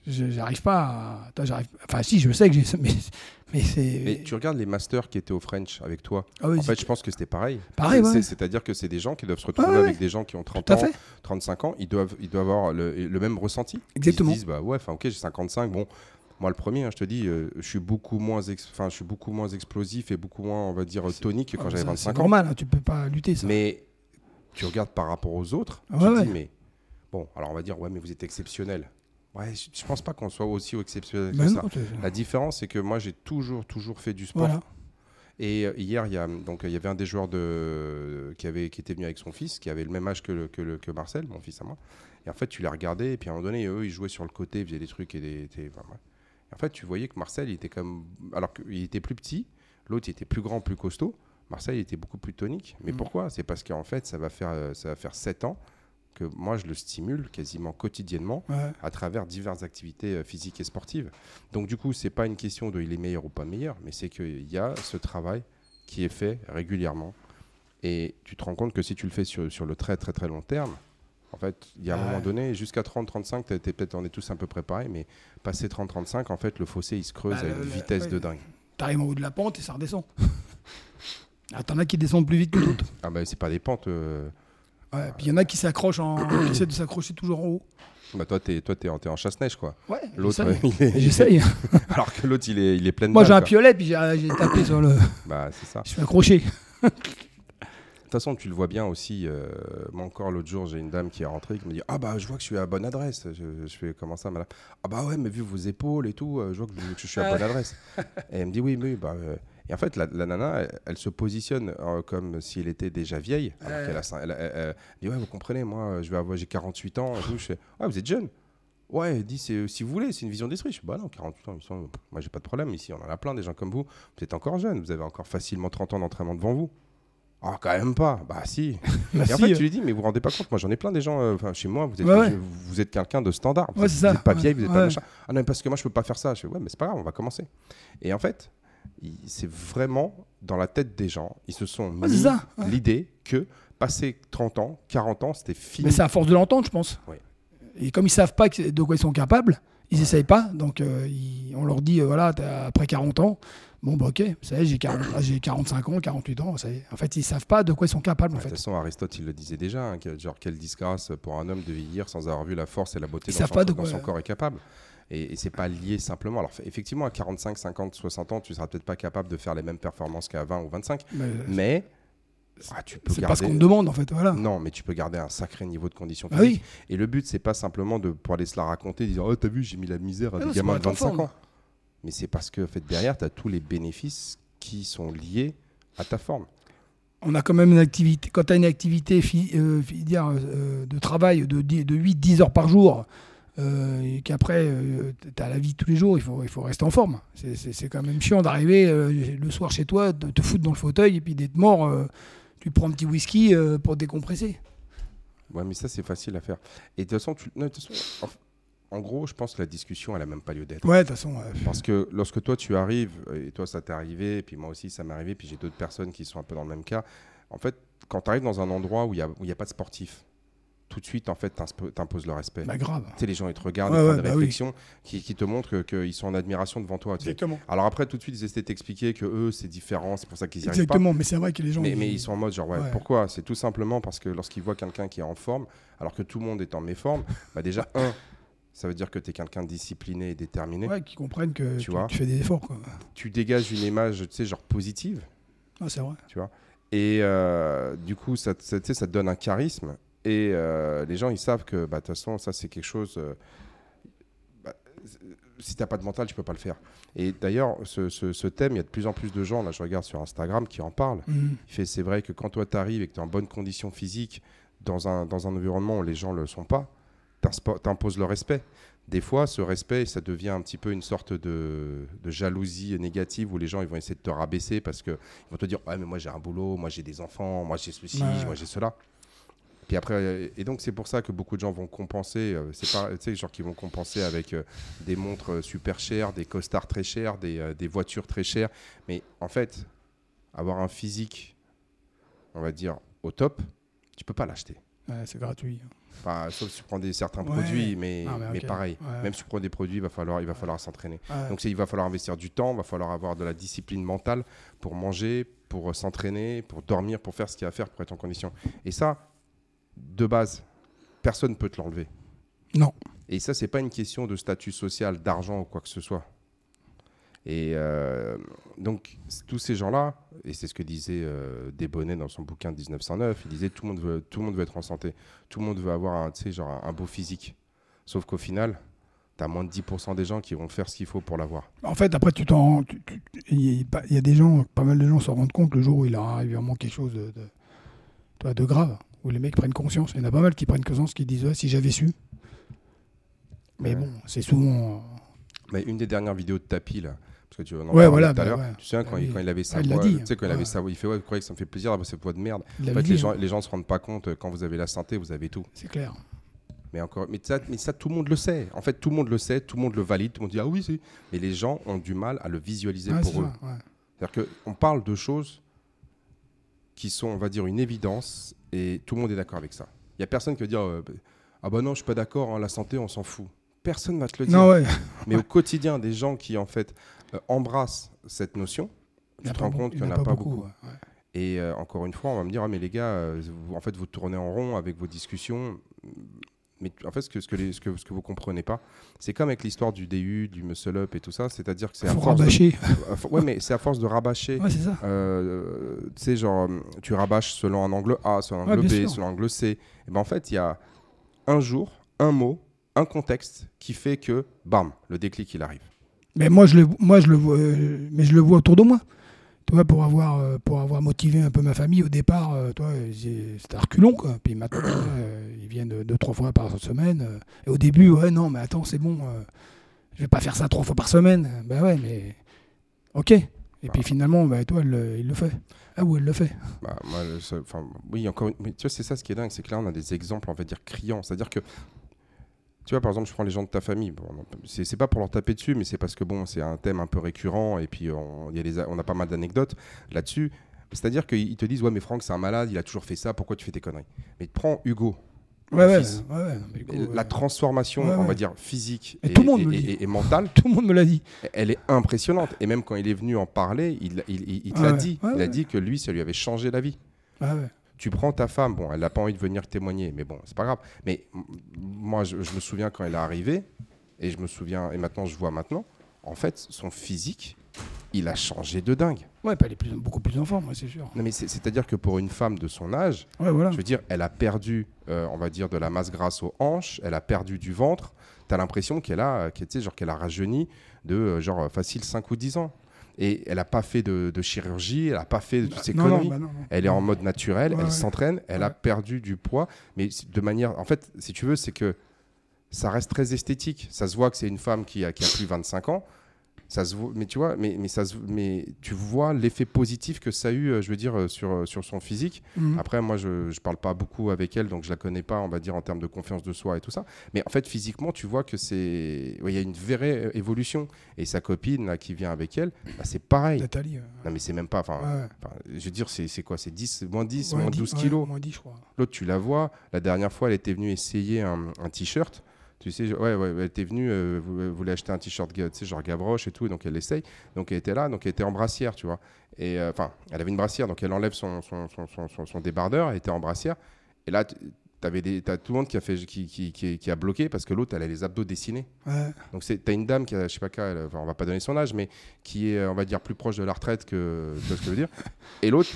J'arrive pas à. Enfin, si, je sais que j'ai mais, mais c'est. Mais tu regardes les masters qui étaient au French avec toi. Ah oui, En fait, je pense que c'était pareil. Pareil, C'est- ouais. C'est-à-dire que c'est des gens qui doivent se retrouver Ouais, ouais. avec des gens qui ont 30 tout à ans, fait. 35 ans. Ils doivent, ils doivent avoir le, le même ressenti. Exactement. Ils se disent, bah ouais, enfin ok, j'ai 55, bon, Moi, le premier, hein, je te dis, euh, je suis beaucoup moins, enfin, je suis beaucoup moins explosif et beaucoup moins, on va dire, tonique que quand Ah, j'avais ça, 25 C'est ans. normal, hein, tu peux pas lutter ça. Mais tu regardes par rapport aux autres, Ah tu ouais, te ouais. dis, mais bon, alors on va dire, ouais, mais vous êtes exceptionnel. Ouais, je, je pense pas qu'on soit aussi exceptionnel que Ben ça. non, La différence, c'est que moi, j'ai toujours, toujours fait du sport. voilà. Et euh, hier, il y, a, donc, il y avait un des joueurs de, qui, avait, qui était venu avec son fils, qui avait le même âge que, le- que, le- que Marcel, mon fils à moi. Et en fait, tu les regardais, et puis à un moment donné, eux, ils jouaient sur le côté, ils faisaient des trucs. Et, des, des- enfin, ouais. Et en fait, tu voyais que Marcel, il était comme. Alors qu'il était plus petit, l'autre, il était plus grand, plus costaud. Marcel, il était beaucoup plus tonique. Mais Mm. pourquoi? C'est parce qu'en fait, ça va, faire, euh, ça va faire 7 ans que moi, je le stimule quasiment quotidiennement Ouais. à travers diverses activités euh, physiques et sportives. Donc du coup, c'est pas une question de il est meilleur ou pas meilleur, mais c'est qu'il y a ce travail qui est fait régulièrement. Et tu te rends compte que si tu le fais sur, sur le très très très long terme, en fait, il y a un Ouais. moment donné, jusqu'à 30-35, t'es- t'es peut-être on est tous un peu préparés, mais passé 30-35, en fait, le fossé il se creuse Bah, à une le- vitesse ouais. de dingue. T'arrives en haut de la pente et ça redescend. Ah, T'en as qui descendent plus vite que d'autres. Ah ben c'est pas des pentes. euh, Ouais, puis il y en a qui s'accrochent en... qui essaient de s'accrocher toujours en haut. Bah toi t'es toi t'es en, chasse-neige quoi. Ouais, L'autre j'essaye. alors que l'autre il est il est plein de Moi j'ai un piolet puis j'ai tapé sur le. Bah c'est ça. Je suis accroché. De toute façon, tu le vois bien aussi. euh, moi, encore l'autre jour, j'ai une dame qui est rentrée qui me dit Ah, bah, je vois que je suis à bonne adresse. Je, je fais Comment ça, madame? Ah, bah, ouais, mais vu vos épaules et tout, euh, je vois que, je suis à la bonne adresse. et elle me dit Oui, oui, bah. euh, Et en fait, la, la nana, elle, elle se positionne euh, comme si elle était déjà vieille. Alors qu'elle a. Elle, dit Ouais, vous comprenez, moi, je vais avoir, j'ai 48 ans. Et tout. Je fais Ouais, vous êtes jeune. Ouais, elle dit c'est- si vous voulez, c'est une vision d'esprit. Je dis bah non, 48 ans, ils sont- moi j'ai pas de problème ici, on en a plein des gens comme vous. Vous êtes encore jeune, vous avez encore facilement 30 ans d'entraînement devant vous. Ah, quand même pas. Bah si. Bah, Et en si, fait, euh, tu lui dis, mais vous vous rendez pas compte, moi j'en ai plein des gens, euh, chez moi, vous êtes, Ouais, ouais. vous, vous êtes quelqu'un de standard. Vous Ouais, êtes- c'est vous pas vieille, vous n'êtes pas machin. Ah non, mais parce que moi je peux pas faire ça. Je fais, ouais, mais c'est pas grave, on va commencer. Et en fait, c'est vraiment dans la tête des gens, ils se sont Ouais, mis ouais. l'idée que passer 30 ans, 40 ans, c'était fini. Mais c'est à force de l'entendre, je pense. Et comme ils savent pas de quoi ils sont capables, ils essayent pas. Donc euh, ils- on leur dit euh, voilà, après 40 ans, bon bah ok, ça y est, j'ai 40 ah, j'ai 45 ans, 48 ans, ça y est. En fait, ils savent pas de quoi ils sont capables en De toute fait. façon, Aristote, il le disait déjà, hein, que, genre quelle disgrâce pour un homme de vieillir sans avoir vu la force et la beauté Ils dont savent son, pas de dont son corps est capable. Et, et c'est pas lié simplement. Alors effectivement, à 45, 50, 60 ans, tu seras peut-être pas capable de faire les mêmes performances qu'à 20 ou 25, Mais, mais ah, tu peux c'est pas garder. ce qu'on te demande en fait, voilà. Non, mais tu peux garder un sacré niveau de condition Bah physique. oui, Et le but, c'est pas simplement de pour aller se la raconter, disant oh t'as vu, j'ai mis la misère à Ah des non, gamins de être en 25 forme. ans. Mais c'est parce que en fait derrière, tu as tous les bénéfices qui sont liés à ta forme. on a quand même une activité. Quand tu as une activité euh, dire, euh, de travail de, de 8-10 heures par jour, euh, et qu'après tu as la vie de tous les jours, il faut, il faut rester en forme. C'est- quand même chiant d'arriver euh, le soir chez toi, de te foutre dans le fauteuil et puis d'être mort. euh, tu prends un petit whisky euh, pour te décompresser. Ouais, mais ça c'est facile à faire. Et de toute façon, tu... non, de toute façon, en... en gros, je pense que la discussion, elle a même pas lieu d'être. Ouais, de toute façon. euh, Parce que lorsque toi tu arrives, et toi ça t'est arrivé, et puis moi aussi ça m'est arrivé, puis j'ai d'autres personnes qui sont un peu dans le même cas, en fait, quand tu arrives dans un endroit où il n'y a, a pas de sportif, tout de suite, en fait, t'imposes le respect. bah, grave. Tu sais, les gens, ils te regardent, Ouais, ils font ouais, des bah oui. réflexions qui, qui te montrent que- qu'ils sont en admiration devant toi. Exactement. Alors après, tout de suite, ils essaient de t'expliquer que eux, c'est différent, c'est pour ça qu'ils y arrivent pas. Exactement, mais c'est vrai que les gens. Mais, mais ils sont en mode genre, ouais, Ouais. pourquoi? C'est tout simplement parce que lorsqu'ils voient quelqu'un qui est en forme, alors que tout le monde est en méforme, bah déjà, un, ça veut dire que tu es quelqu'un de discipliné et déterminé. Ouais, qui comprennent que Tu tu, vois? tu fais des efforts. Quoi. Tu dégages une image, tu sais, genre positive, Ah, c'est vrai. tu vois? Et euh, du coup, ça, ça, ça te donne un charisme. Et euh, les gens, ils savent que, bah, de toute façon, ça, c'est quelque chose. euh, bah, si t'as pas de mental, tu peux pas le faire. Et d'ailleurs, ce, ce- ce thème, il y a de plus en plus de gens, là, je regarde sur Instagram, qui en parlent. Il fait, c'est vrai que quand toi, tu arrives et que tu es en bonne condition physique dans un, dans un environnement où les gens ne le sont pas, tu imposes le respect. Des fois, ce respect, ça devient un petit peu une sorte de, de jalousie négative où les gens ils vont essayer de te rabaisser parce qu'ils vont te dire Ouais, mais moi j'ai un boulot, moi j'ai des enfants, moi j'ai ceci, Ouais. moi j'ai cela. Puis après, et donc c'est pour ça que beaucoup de gens vont compenser, euh, c'est pas, tu sais, genre qui vont compenser avec euh, des montres euh, super chères, des costards très chers, des, euh, des voitures très chères. Mais en fait, avoir un physique, on va dire, au top, tu peux pas l'acheter. Ouais, c'est gratuit. Enfin, sauf si tu prends des certains Ouais. produits, mais, Ah, mais mais pareil. Ouais. Même si tu prends des produits, il va falloir, il va falloir s'entraîner. Donc il va falloir investir du temps, il va falloir avoir de la discipline mentale pour manger, pour s'entraîner, pour dormir, pour faire ce qu'il y a à faire pour être en condition. Et ça, de base, personne ne peut te l'enlever. Non. Et ça, c'est pas une question de statut social, d'argent ou quoi que ce soit. Et euh, donc, tous ces gens-là, et c'est ce que disait euh, Desbonnets dans son bouquin de 1909, il disait tout le monde veut, tout le monde veut être en santé, tout le monde veut avoir un, genre un, un beau physique. Sauf qu'au final, tu as moins de 10% des gens qui vont faire ce qu'il faut pour l'avoir. En fait, après, tu t'en. Il y, a- il y a des gens, pas mal de gens s'en rendent compte le jour où il leur arrive vraiment quelque chose de, de grave, où les mecs prennent conscience. Il y en a pas mal qui prennent conscience, qui disent ouais, si j'avais su. Mais Ouais. bon, c'est souvent. Mais une des dernières vidéos de Tapi, là, parce que tu en Ouais, voilà, tout à bah l'heure, ouais. tu sais, quand, Bah il, quand il avait sa Ah, il l'a voix, dit. tu sais, quand il Ouais. avait sa voix, il fait, ouais, vous croyez que ça me fait plaisir d'avoir cette voix de merde? Il En fait, les gens, hein. les gens se rendent pas compte, euh, quand vous avez la santé, vous avez tout. C'est clair. Mais encore, mais ça, mais ça, tout le monde le sait. En fait, tout le monde le sait, tout le monde le valide, tout le monde dit ah oui, c'est. Mais les gens ont du mal à le visualiser pour eux. ouais. C'est-à-dire qu'on parle de choses qui sont, on va dire, une évidence et tout le monde est d'accord avec ça. Il y a personne qui va dire euh, ah bah non, je suis pas d'accord, hein, la santé, on s'en fout. Personne va te le dire. Non, ouais. Mais au quotidien, des gens qui en fait euh, embrassent cette notion, tu te rends compte il qu'il n'y en a pas beaucoup, beaucoup. ouais, ouais. Et euh, encore une fois, on va me dire, ah, mais les gars, vous- en fait, vous tournez en rond avec vos discussions. Mais en fait, ce que, ce que, les- ce que, ce que vous comprenez pas, c'est comme avec l'histoire du DU, du muscle up et tout ça, c'est-à-dire que c'est à force de- rabâcher. fo- ouais, mais c'est à force de rabâcher. Ouais, c'est ça. Euh, tu sais, genre, tu rabâches selon un angle A, selon un angle B, sûr. selon un angle C. Et ben en fait, il y a un jour, un mot, un contexte qui fait que, bam, le déclic, il arrive. Mais moi, je le, moi, je le vois, euh, mais je le vois autour de moi. Tu vois, pour avoir, euh, pour avoir motivé un peu ma famille au départ, euh, toi, c'était reculons, quoi. Puis maintenant, ils viennent deux, trois fois par semaine. euh, et au début, ouais, non, mais attends, c'est bon, euh, je vais pas faire ça trois fois par semaine. Ben ouais, mais ok. Et puis finalement, bah, toi, elle, le- il le fait. Ah oui, elle le fait. Bah, moi, le oui, encore une- mais tu vois, c'est ça ce qui est dingue, c'est que là, on a des exemples, on va dire, criants. C'est-à-dire que, tu vois, par exemple, je prends les gens de ta famille. Bon, c'est pas pour leur taper dessus, mais c'est parce que, bon, c'est un thème un peu récurrent, et puis on, y a les on a pas mal d'anecdotes là-dessus. C'est-à-dire qu'ils te disent, ouais, mais Franck, c'est un malade, il a toujours fait ça, pourquoi tu fais tes conneries? Mais prends Hugo. Ouais, ouais, ouais, La transformation, on va dire, physique Et et, tout le monde et- et- mentale, Tout le monde me l'a dit. elle est impressionnante. Et même quand il est venu en parler, il, il, il- il te l'a dit. Il a dit que lui, ça lui avait changé la vie. Ah. Tu prends ta femme, bon, elle n'a pas envie de venir témoigner, mais bon, c'est pas grave. Mais moi, je, je me souviens quand elle est arrivée, et je me souviens, et maintenant je vois maintenant, en fait, son physique, il a changé de dingue. Ouais, puis elle est plus, beaucoup plus en forme, ouais, c'est sûr. Non, mais c'est- c'est-à-dire que pour une femme de son âge, Ouais, voilà. je veux dire, elle a perdu, euh, on va dire, de la masse grasse aux hanches, elle a perdu du ventre. Tu as l'impression qu'elle a, euh, genre qu'elle a rajeuni de euh, genre facile 5 ou 10 ans. Et elle n'a pas fait de, de chirurgie, elle n'a pas fait de toutes ces non, non, conneries. bah non. Elle est en mode naturel, Ouais, elle s'entraîne, elle a perdu du poids, mais de manière. En fait, si tu veux, c'est que ça reste très esthétique. Ça se voit que c'est une femme qui a, qui a plus 25 ans. Ça se voit, mais tu vois, mais, mais, ça se- mais tu vois l'effet positif que ça a eu, euh, je veux dire, euh, sur, euh, sur son physique. Mhm. Après, moi, je ne parle pas beaucoup avec elle, donc je la connais pas, on va dire, en termes de confiance de soi et tout ça. Mais en fait, physiquement, tu vois que c'est. ouais, Il y a une vraie évolution. Et sa copine, là, qui vient avec elle, bah, c'est pareil. Nathalie. euh, Non, mais c'est même pas. Enfin, ouais. enfin, je veux dire, c'est quoi C'est 10, moins 10, Ouais, moins dix- 12 ouais, kilos. Moins 10, je crois. L'autre, tu la vois. La dernière fois, elle était venue essayer un, un t-shirt. Tu sais, ouais, ouais, elle était venue, euh, vou- elle voulait acheter un t-shirt, tu sais, genre Gavroche et tout, donc elle essaye. Donc elle était là, donc elle était en brassière, tu vois. Et euh, enfin, elle avait une brassière, donc elle enlève son, son, son, son- son- son débardeur, elle était en brassière. Et là, tu avais des, t'as tout le monde qui a, fait, qui, qui, qui, qui a bloqué parce que l'autre, elle a les abdos dessinés. Ouais. Donc c'est- t'as une dame qui a, je sais pas quoi, elle- enfin, on va pas donner son âge, mais qui est, on va dire, plus proche de la retraite que, tu vois ce que je veux dire. Et l'autre,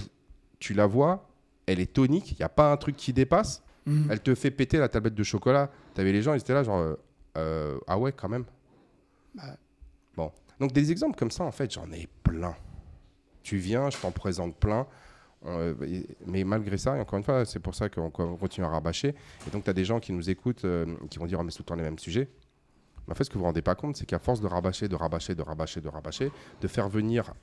tu la vois, elle est tonique, il n'y a pas un truc qui dépasse. Mhm. Elle te fait péter la tablette de chocolat. T'avais les gens, ils étaient là, genre, euh, euh, ah ouais, quand même. Bah. Bon. Donc des exemples comme ça, en fait, j'en ai plein. Tu viens, je t'en présente plein. Euh, mais malgré ça, et encore une fois, c'est pour ça qu'on continue à rabâcher. Et donc, tu as des gens qui nous écoutent, euh, qui vont dire, Ah, mais c'est tout le temps les mêmes sujets. Mais en fait, ce que vous vous rendez pas compte, c'est qu'à force de rabâcher, de rabâcher, de rabâcher, de rabâcher, de faire venir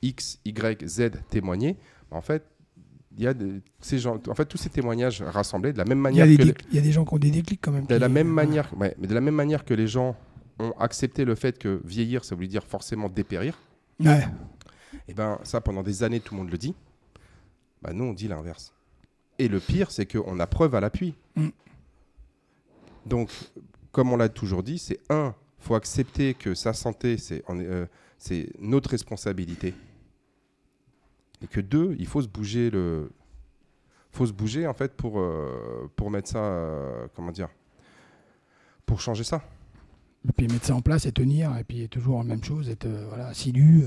X, Y, Z témoigner, en fait, il y a de- ces gens, en fait, tous ces témoignages rassemblés de la même Il y, a manière des que les- déc- il y a des gens qui ont des déclics quand même. de la même manière, ouais, mais de la même manière que les gens ont accepté le fait que vieillir, ça voulait dire forcément dépérir. Ouais. Et ben ça, pendant des années, tout le monde le dit. Bah nous, on dit l'inverse. Et le pire, c'est qu'on a preuve à l'appui. Mm. Donc, comme on l'a toujours dit, c'est un, faut accepter que sa santé, c'est euh, c'est notre responsabilité. Et que deux, il faut se bouger le, faut se bouger en fait pour euh, pour mettre ça, euh, comment dire, pour changer ça. Et puis mettre ça en place et tenir, et puis toujours la même chose, être euh, voilà, assidu.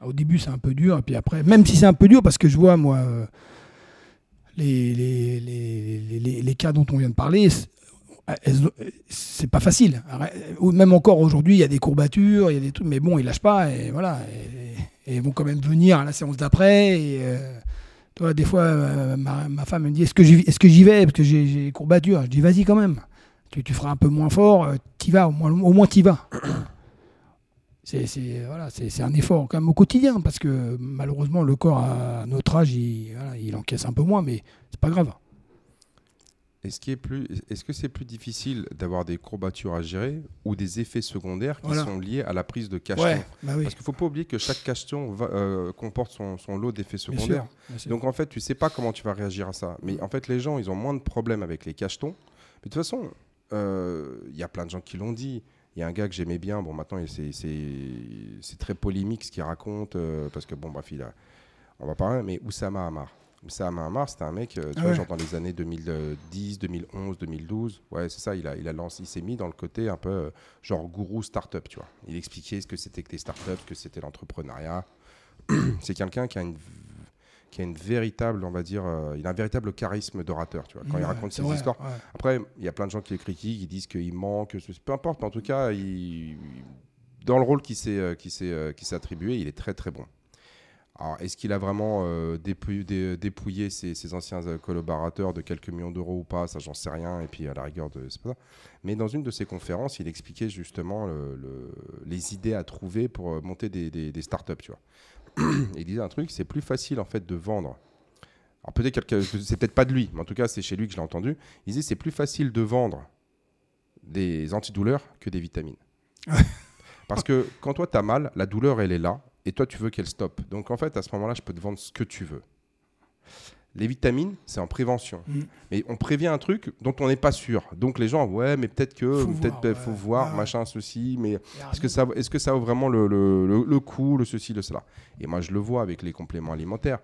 Au début, c'est un peu dur, et puis après, même si c'est un peu dur, parce que je vois, moi, les, les, les- les- les cas dont on vient de parler, c'est- elles- c'est pas facile. Même encore aujourd'hui, il y a des courbatures, il y a des trucs, mais bon, ils lâchent pas, et voilà. Et, vont quand même venir à la séance d'après, euh, toi, des fois, euh, ma, ma femme me dit est-ce que j'y j'y vais? Parce que j'ai des courbatures. Je dis vas-y quand même. Tu, tu feras un peu moins fort, euh, t'y vas, au moins, au moins t'y vas. C'est voilà, un effort quand même au quotidien parce que malheureusement le corps à notre âge il, il encaisse un peu moins, mais c'est pas grave. Est-ce est plus, est-ce que c'est plus difficile d'avoir des courbatures à gérer ou des effets secondaires qui Voilà. sont liés à la prise de cacheton? Ouais, bah oui, Parce qu'il faut pas oublier que chaque cacheton va- euh, comporte son, son lot d'effets bien secondaires. sûr, bien sûr. Donc en fait, tu sais pas comment tu vas réagir à ça. Mais en fait, les gens, ils ont moins de problèmes avec les cachetons. Mais de toute façon, euh, il y a plein de gens qui l'ont dit. Il y a un gars que j'aimais bien. Bon, maintenant, c'est- très polémique ce qu'il raconte euh, parce que bon, bref, il a, on va parler. Mais Oussama Hamar. Oussama Hamar, c'était un mec, euh, tu Ah vois, ouais. genre dans les années 2010, 2011, 2012. Ouais, c'est ça. Il a, il a lancé, il s'est mis dans le côté un peu euh, genre gourou startup, tu vois. Il expliquait ce que c'était que les startups, ce que c'était l'entrepreneuriat. c'est quelqu'un qui a une qui a une véritable, on va dire, euh, il a un véritable charisme d'orateur, tu vois, quand il raconte ses vrai, histoires. ouais. Après, il y a plein de gens qui le critiquent, qui disent qu'il manque, peu importe, mais en tout cas, il- dans le rôle qu'il s'est qu'il s'est attribué, il est très très bon. Alors, est-ce qu'il a vraiment euh, dépouillé, dé- dépouillé ses, ses anciens euh, collaborateurs de quelques millions d'euros ou pas? Ça, j'en sais rien. Et puis, à la rigueur, de, c'est pas ça. Mais dans une de ses conférences, il expliquait justement le- le- les idées à trouver pour euh, monter des, des, des startups, tu vois. il disait un truc, c'est plus facile en fait de vendre. Alors peut-être que c'est peut-être pas de lui, mais en tout cas c'est chez lui que je l'ai entendu. Il disait c'est plus facile de vendre des antidouleurs que des vitamines. Parce que quand toi tu as mal, la douleur elle est là et toi tu veux qu'elle stoppe. Donc en fait à ce moment-là, je peux te vendre ce que tu veux. Les vitamines, c'est en prévention. Mm. Mais on prévient un truc dont on n'est pas sûr. Donc les gens, ouais, mais peut-être que, Faut peut-être voir, faut voir, Ouais, ouais. machin, ceci, mais est-ce que, ça, est-ce que ça vaut vraiment le, le, le- le coup, le ceci, le cela? Et moi, je le vois avec les compléments alimentaires.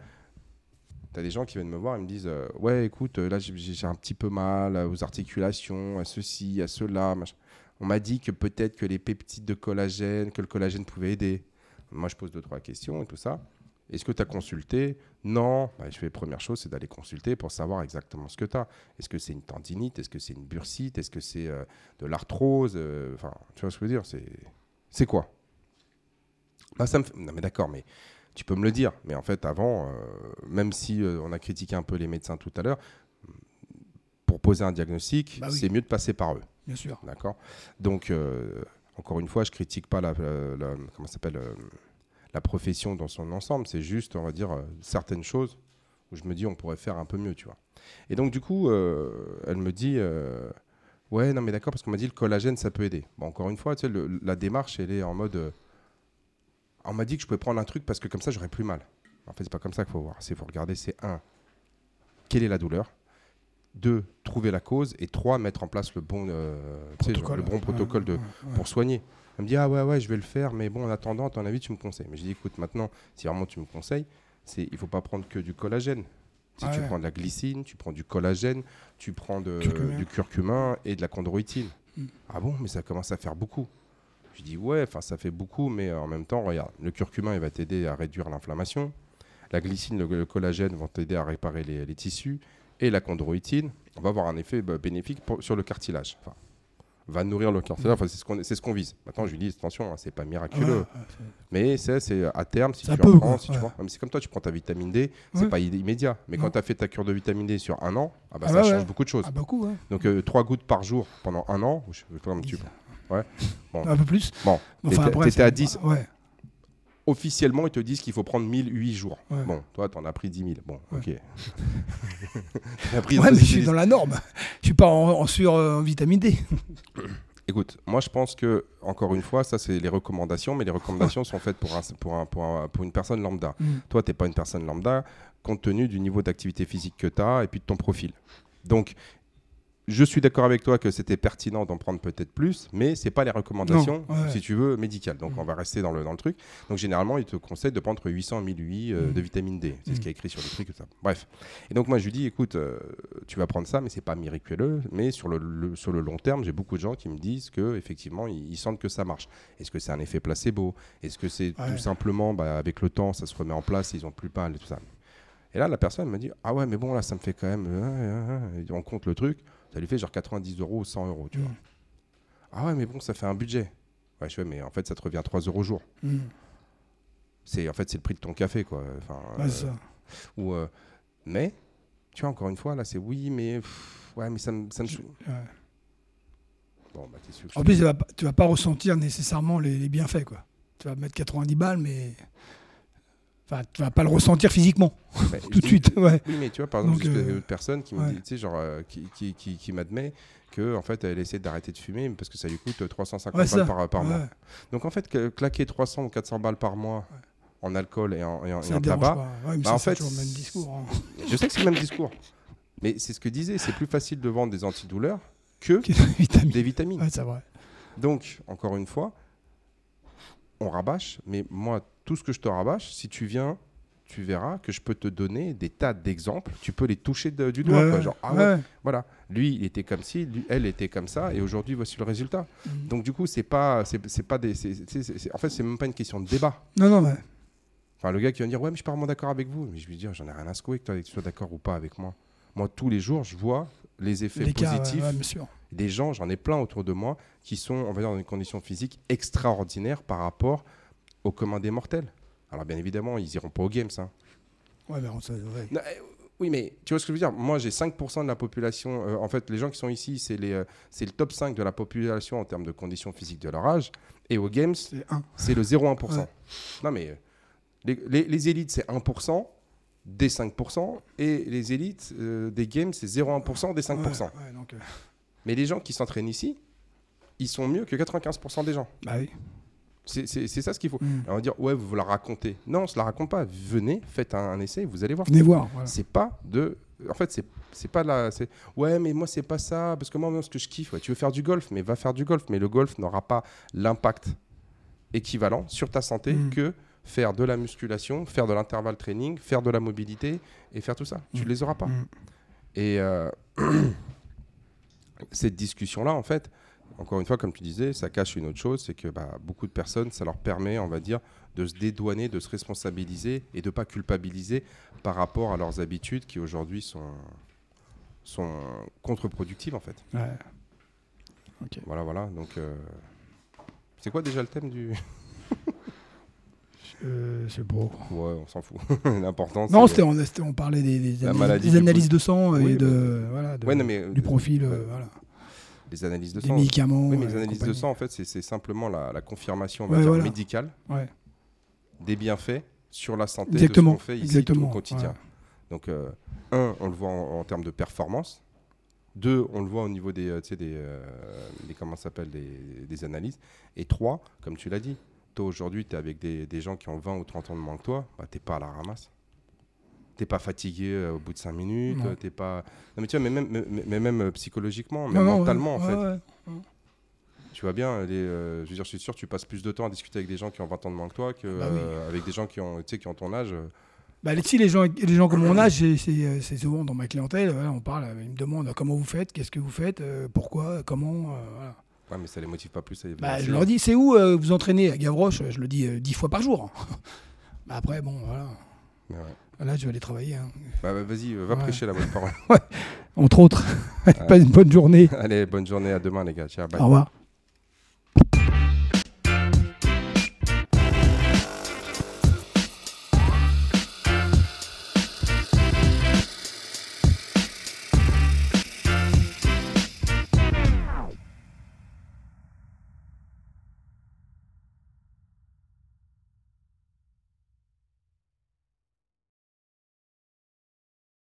Tu as des gens qui viennent me voir et me disent euh, Ouais, écoute, euh, là, j'ai, j'ai un petit peu mal euh, aux articulations, à ceci, à cela. machin. On m'a dit que peut-être que les peptides de collagène, que le collagène pouvait aider. Moi, je pose deux, trois questions et tout ça. Est-ce que tu as consulté? Non. Bah, je fais première chose, c'est d'aller consulter pour savoir exactement ce que tu as. Est-ce que c'est une tendinite? Est-ce que c'est une bursite? Est-ce que c'est euh, de l'arthrose? Euh, Enfin, tu vois ce que je veux dire? C'est, quoi? Bah, ça me fait- Non, mais d'accord, mais tu peux me le dire. Mais en fait, avant, euh, même si euh, on a critiqué un peu les médecins tout à l'heure, pour poser un diagnostic, Bah oui. c'est mieux de passer par eux. Bien sûr. D'accord? Donc, encore une fois, je critique pas la, comment s'appelle, euh, la profession dans son ensemble. C'est juste, on va dire, euh, certaines choses où je me dis on pourrait faire un peu mieux, tu vois. Et donc, du coup, euh, elle me dit Ouais, non, mais d'accord, parce qu'on m'a dit le collagène, ça peut aider. Bon, encore une fois, tu sais, la démarche, elle est en mode On m'a dit que je pouvais prendre un truc parce que comme ça, j'aurais plus mal. En fait, c'est pas comme ça qu'il faut voir. C'est faut regarder, c'est un, quelle est la douleur? Deux, trouver la cause. Et trois, mettre en place le bon, euh, Protocole. le bon protocole de, pour soigner. Elle me dit Ah ouais, ouais, je vais le faire, mais bon, en attendant, à ton avis, tu me conseilles. Mais je dis Écoute, maintenant, si vraiment tu me conseilles, c'est il faut pas prendre que du collagène. Si Ah tu ouais. prends de la glycine, tu prends du collagène, tu prends de- Curcumin. du curcumin et de la chondroïtine. Mm. Ah bon, mais ça commence à faire beaucoup. Je dis Ouais, enfin, ça fait beaucoup, mais en même temps, regarde, le curcumin, il va t'aider à réduire l'inflammation. La glycine, le, le collagène vont t'aider à réparer les, les tissus. Et la chondroïtine, on va avoir un effet bah, bénéfique pour- sur le cartilage. Enfin, va nourrir le cartilage. Enfin, c'est ce qu'on ce qu'on vise. Maintenant, je lui dis attention, hein, c'est pas miraculeux. ouais, Mais c'est à terme, si tu en quoi, prends, si tu ouais. prends. C'est comme toi, tu prends ta vitamine D, c'est Ouais. pas immédiat. Mais Non. quand tu as fait ta cure de vitamine D sur un an, ah bah, Ah ça ouais, change beaucoup de choses. Ah, beaucoup. Donc, euh, trois gouttes par jour pendant un an, je tu Ouais. Bon. Un peu plus. Bon, Enfin, t'étais- à 10. Ouais. Officiellement, ils te disent qu'il faut prendre 1008 jours. Ouais. Bon, toi, t'en as pris 10 000. Bon, Ouais. ok. As pris Ouais, mais je suis dans la norme. Je suis pas en, en sur euh, en vitamine D. Écoute, moi je pense que, encore une fois, ça c'est les recommandations, mais les recommandations sont faites pour, un, pour, un- pour, un- pour une personne lambda. Mm. Toi, tu n'es pas une personne lambda, compte tenu du niveau d'activité physique que tu as et puis de ton profil. Donc, je suis d'accord avec toi que c'était pertinent d'en prendre peut-être plus, mais c'est pas les recommandations, Non, ouais. si tu veux, médicales. Donc Mm. on va rester dans le, dans le truc. Donc généralement, ils te conseillent de prendre entre 800 et 1000 UI euh, Mm. de vitamine D. C'est ce Mm. qui est écrit sur les trucs. et Ça. Bref. Et donc moi, je lui dis, écoute, euh, tu vas prendre ça, mais c'est pas miraculeux. Mais sur le, le- sur le long terme, j'ai beaucoup de gens qui me disent que effectivement, ils, ils sentent que ça marche. Est-ce que c'est un effet placebo? Est-ce que c'est Ouais. tout simplement, bah, avec le temps, ça se remet en place, ils ont plus mal et tout ça? Et là, la personne me dit Ah ouais, mais bon, là, ça me fait quand même. on compte le truc, ça lui fait genre 90 euros ou 100 euros, tu Mm. vois. Ah ouais, mais bon, ça fait un budget. Ouais, je fais, mais en fait, ça te revient 3 euros au jour. Mm. C'est, en fait, c'est le prix de ton café, quoi. Enfin, Ouais, euh, ça. ou, euh, mais, tu vois, encore une fois, là, c'est oui, mais. pff, ouais, mais ça me. Ça me... Ouais. Bon, bah, sûr En plus, tu vas, pas- tu vas pas ressentir nécessairement les, les bienfaits. Quoi. Tu vas mettre 90 balles, mais. Enfin, tu vas pas le ressentir physiquement, Bah, tout de suite. Ouais. Oui, mais tu vois, par exemple, j'ai euh, une personne qui me dit, genre, euh, qui, qui, qui, qui m'admet que, en fait, elle essaie d'arrêter de fumer parce que ça lui coûte 350 Ouais, balles par, par mois. Donc en fait, que- claquer 300 ou 400 balles par mois en alcool et en, et en- et Ça en te dérange tabac, Bah, ça, en c'est fait, toujours le même discours. hein. je sais que c'est le même discours. Mais c'est ce que disait, c'est plus facile de vendre des antidouleurs que des vitamines. Vrai. Donc, encore une fois, on rabâche, mais moi, tout ce que je te rabâche, si tu viens, tu verras que je peux te donner des tas d'exemples. Tu peux les toucher de- du doigt. Ouais, quoi. Genre, ah ouais, ouais. voilà. Lui, il était comme ci, lui, elle était comme ça, et aujourd'hui, voici le résultat. Mm. Donc, du coup, c'est pas, c'est pas des, en fait, c'est même pas une question de débat. Non, non, mais. Enfin, le gars qui va me dire Ouais, mais je suis pas vraiment d'accord avec vous. Mais je lui dis J'en ai rien à secouer que toi, que tu sois d'accord ou pas avec moi. Moi, tous les jours, je vois les effets Les cas, ouais, positifs ouais, bien sûr. des gens, j'en ai plein autour de moi, qui sont, on va dire, dans une condition physique extraordinaire par rapport au commun des mortels. Alors, bien évidemment, ils iront pas aux Games. Ouais, mais on- ça- ouais. Non, euh, oui, mais tu vois ce que je veux dire? Moi, j'ai 5% de la population. euh, en fait, les gens qui sont ici, c'est euh, le top 5 de la population en termes de conditions physiques de leur âge. Et aux Games, C'est le 0,1%. Ouais. Non, mais euh, les, les- les élites, c'est 1% des 5%, et les élites des games, c'est 0,1% des 5%. Ouais, ouais, donc, euh, Mais les gens qui s'entraînent ici, ils sont mieux que 95% des gens. bah oui. C'est ça ce qu'il faut. Mm. Alors, on va dire, ouais, vous la racontez. Non, on se la raconte pas. Venez, faites un, un essai, vous allez voir. Venez voir. Voilà. C'est pas de. En fait, c'est c'est pas c'est- Ouais, mais moi, c'est pas ça. Parce que moi, moi, ce que je kiffe, ouais, tu veux faire du golf, mais va faire du golf. Mais le golf n'aura pas l'impact équivalent sur ta santé Mm. que faire de la musculation, faire de l'intervalle training, faire de la mobilité et faire tout ça. Tu Mm. les auras pas. Et euh, cette discussion-là, en fait, encore une fois, comme tu disais, ça cache une autre chose, c'est que bah, beaucoup de personnes, ça leur permet, on va dire, de se dédouaner, de se responsabiliser et de ne pas culpabiliser par rapport à leurs habitudes qui aujourd'hui sont, sont contre-productives, en fait. Ouais. Voilà, voilà. Donc, euh, c'est quoi déjà le thème du... Euh, c'est beau. Ouais, on s'en fout. L'important, Non, c'était, on, parlait des, analyses, des de sang et de, voilà, de- Ouais, non, mais, du profil, euh, voilà. Les analyses de sang. médicaments. Oui, mais les analyses de sang, en fait, c'est simplement la, la confirmation on va Ouais, dire, voilà. médicale Ouais, des bienfaits sur la santé exactement. de ce qu'on fait ici au quotidien. ouais. Donc, euh, un, on le voit en, en termes de performance. Deux, on le voit au niveau des, euh, des, euh, des- comment s'appelle, des, des analyses. Et trois, comme tu l'as dit, toi aujourd'hui, tu es avec des, des gens qui ont 20 ou 30 ans de moins que toi, bah, tu pas à la ramasse. T'es pas fatigué euh, au bout de 5 minutes, t'es pas. Non mais tu vois, mais même, mais, mais même euh, psychologiquement, non, mentalement en fait. Tu vois bien, les, euh, je veux dire, je suis sûr, tu passes plus de temps à discuter avec des gens qui ont 20 ans de moins que toi que Bah oui. euh, avec des gens qui ont, tu sais, qui ont ton âge. Bah, les, les gens, les gens comme mon âge, c'est- souvent dans ma clientèle, voilà, on parle, ils me demandent comment vous faites, qu'est-ce que vous faites, euh, pourquoi, comment? euh, voilà. Ouais, mais ça les motive pas plus à Bah, je leur dis, c'est où euh, vous entraînez à Gavroche? Je le dis dix fois par jour. bah, après, bon, voilà. Mais ouais. Là, je vais aller travailler. hein. Bah, bah, vas-y, euh, va Ouais. prêcher la bonne parole. Entre autres. Pas une bonne journée. Allez, bonne journée, à demain les gars. Ciao, bye. Au revoir.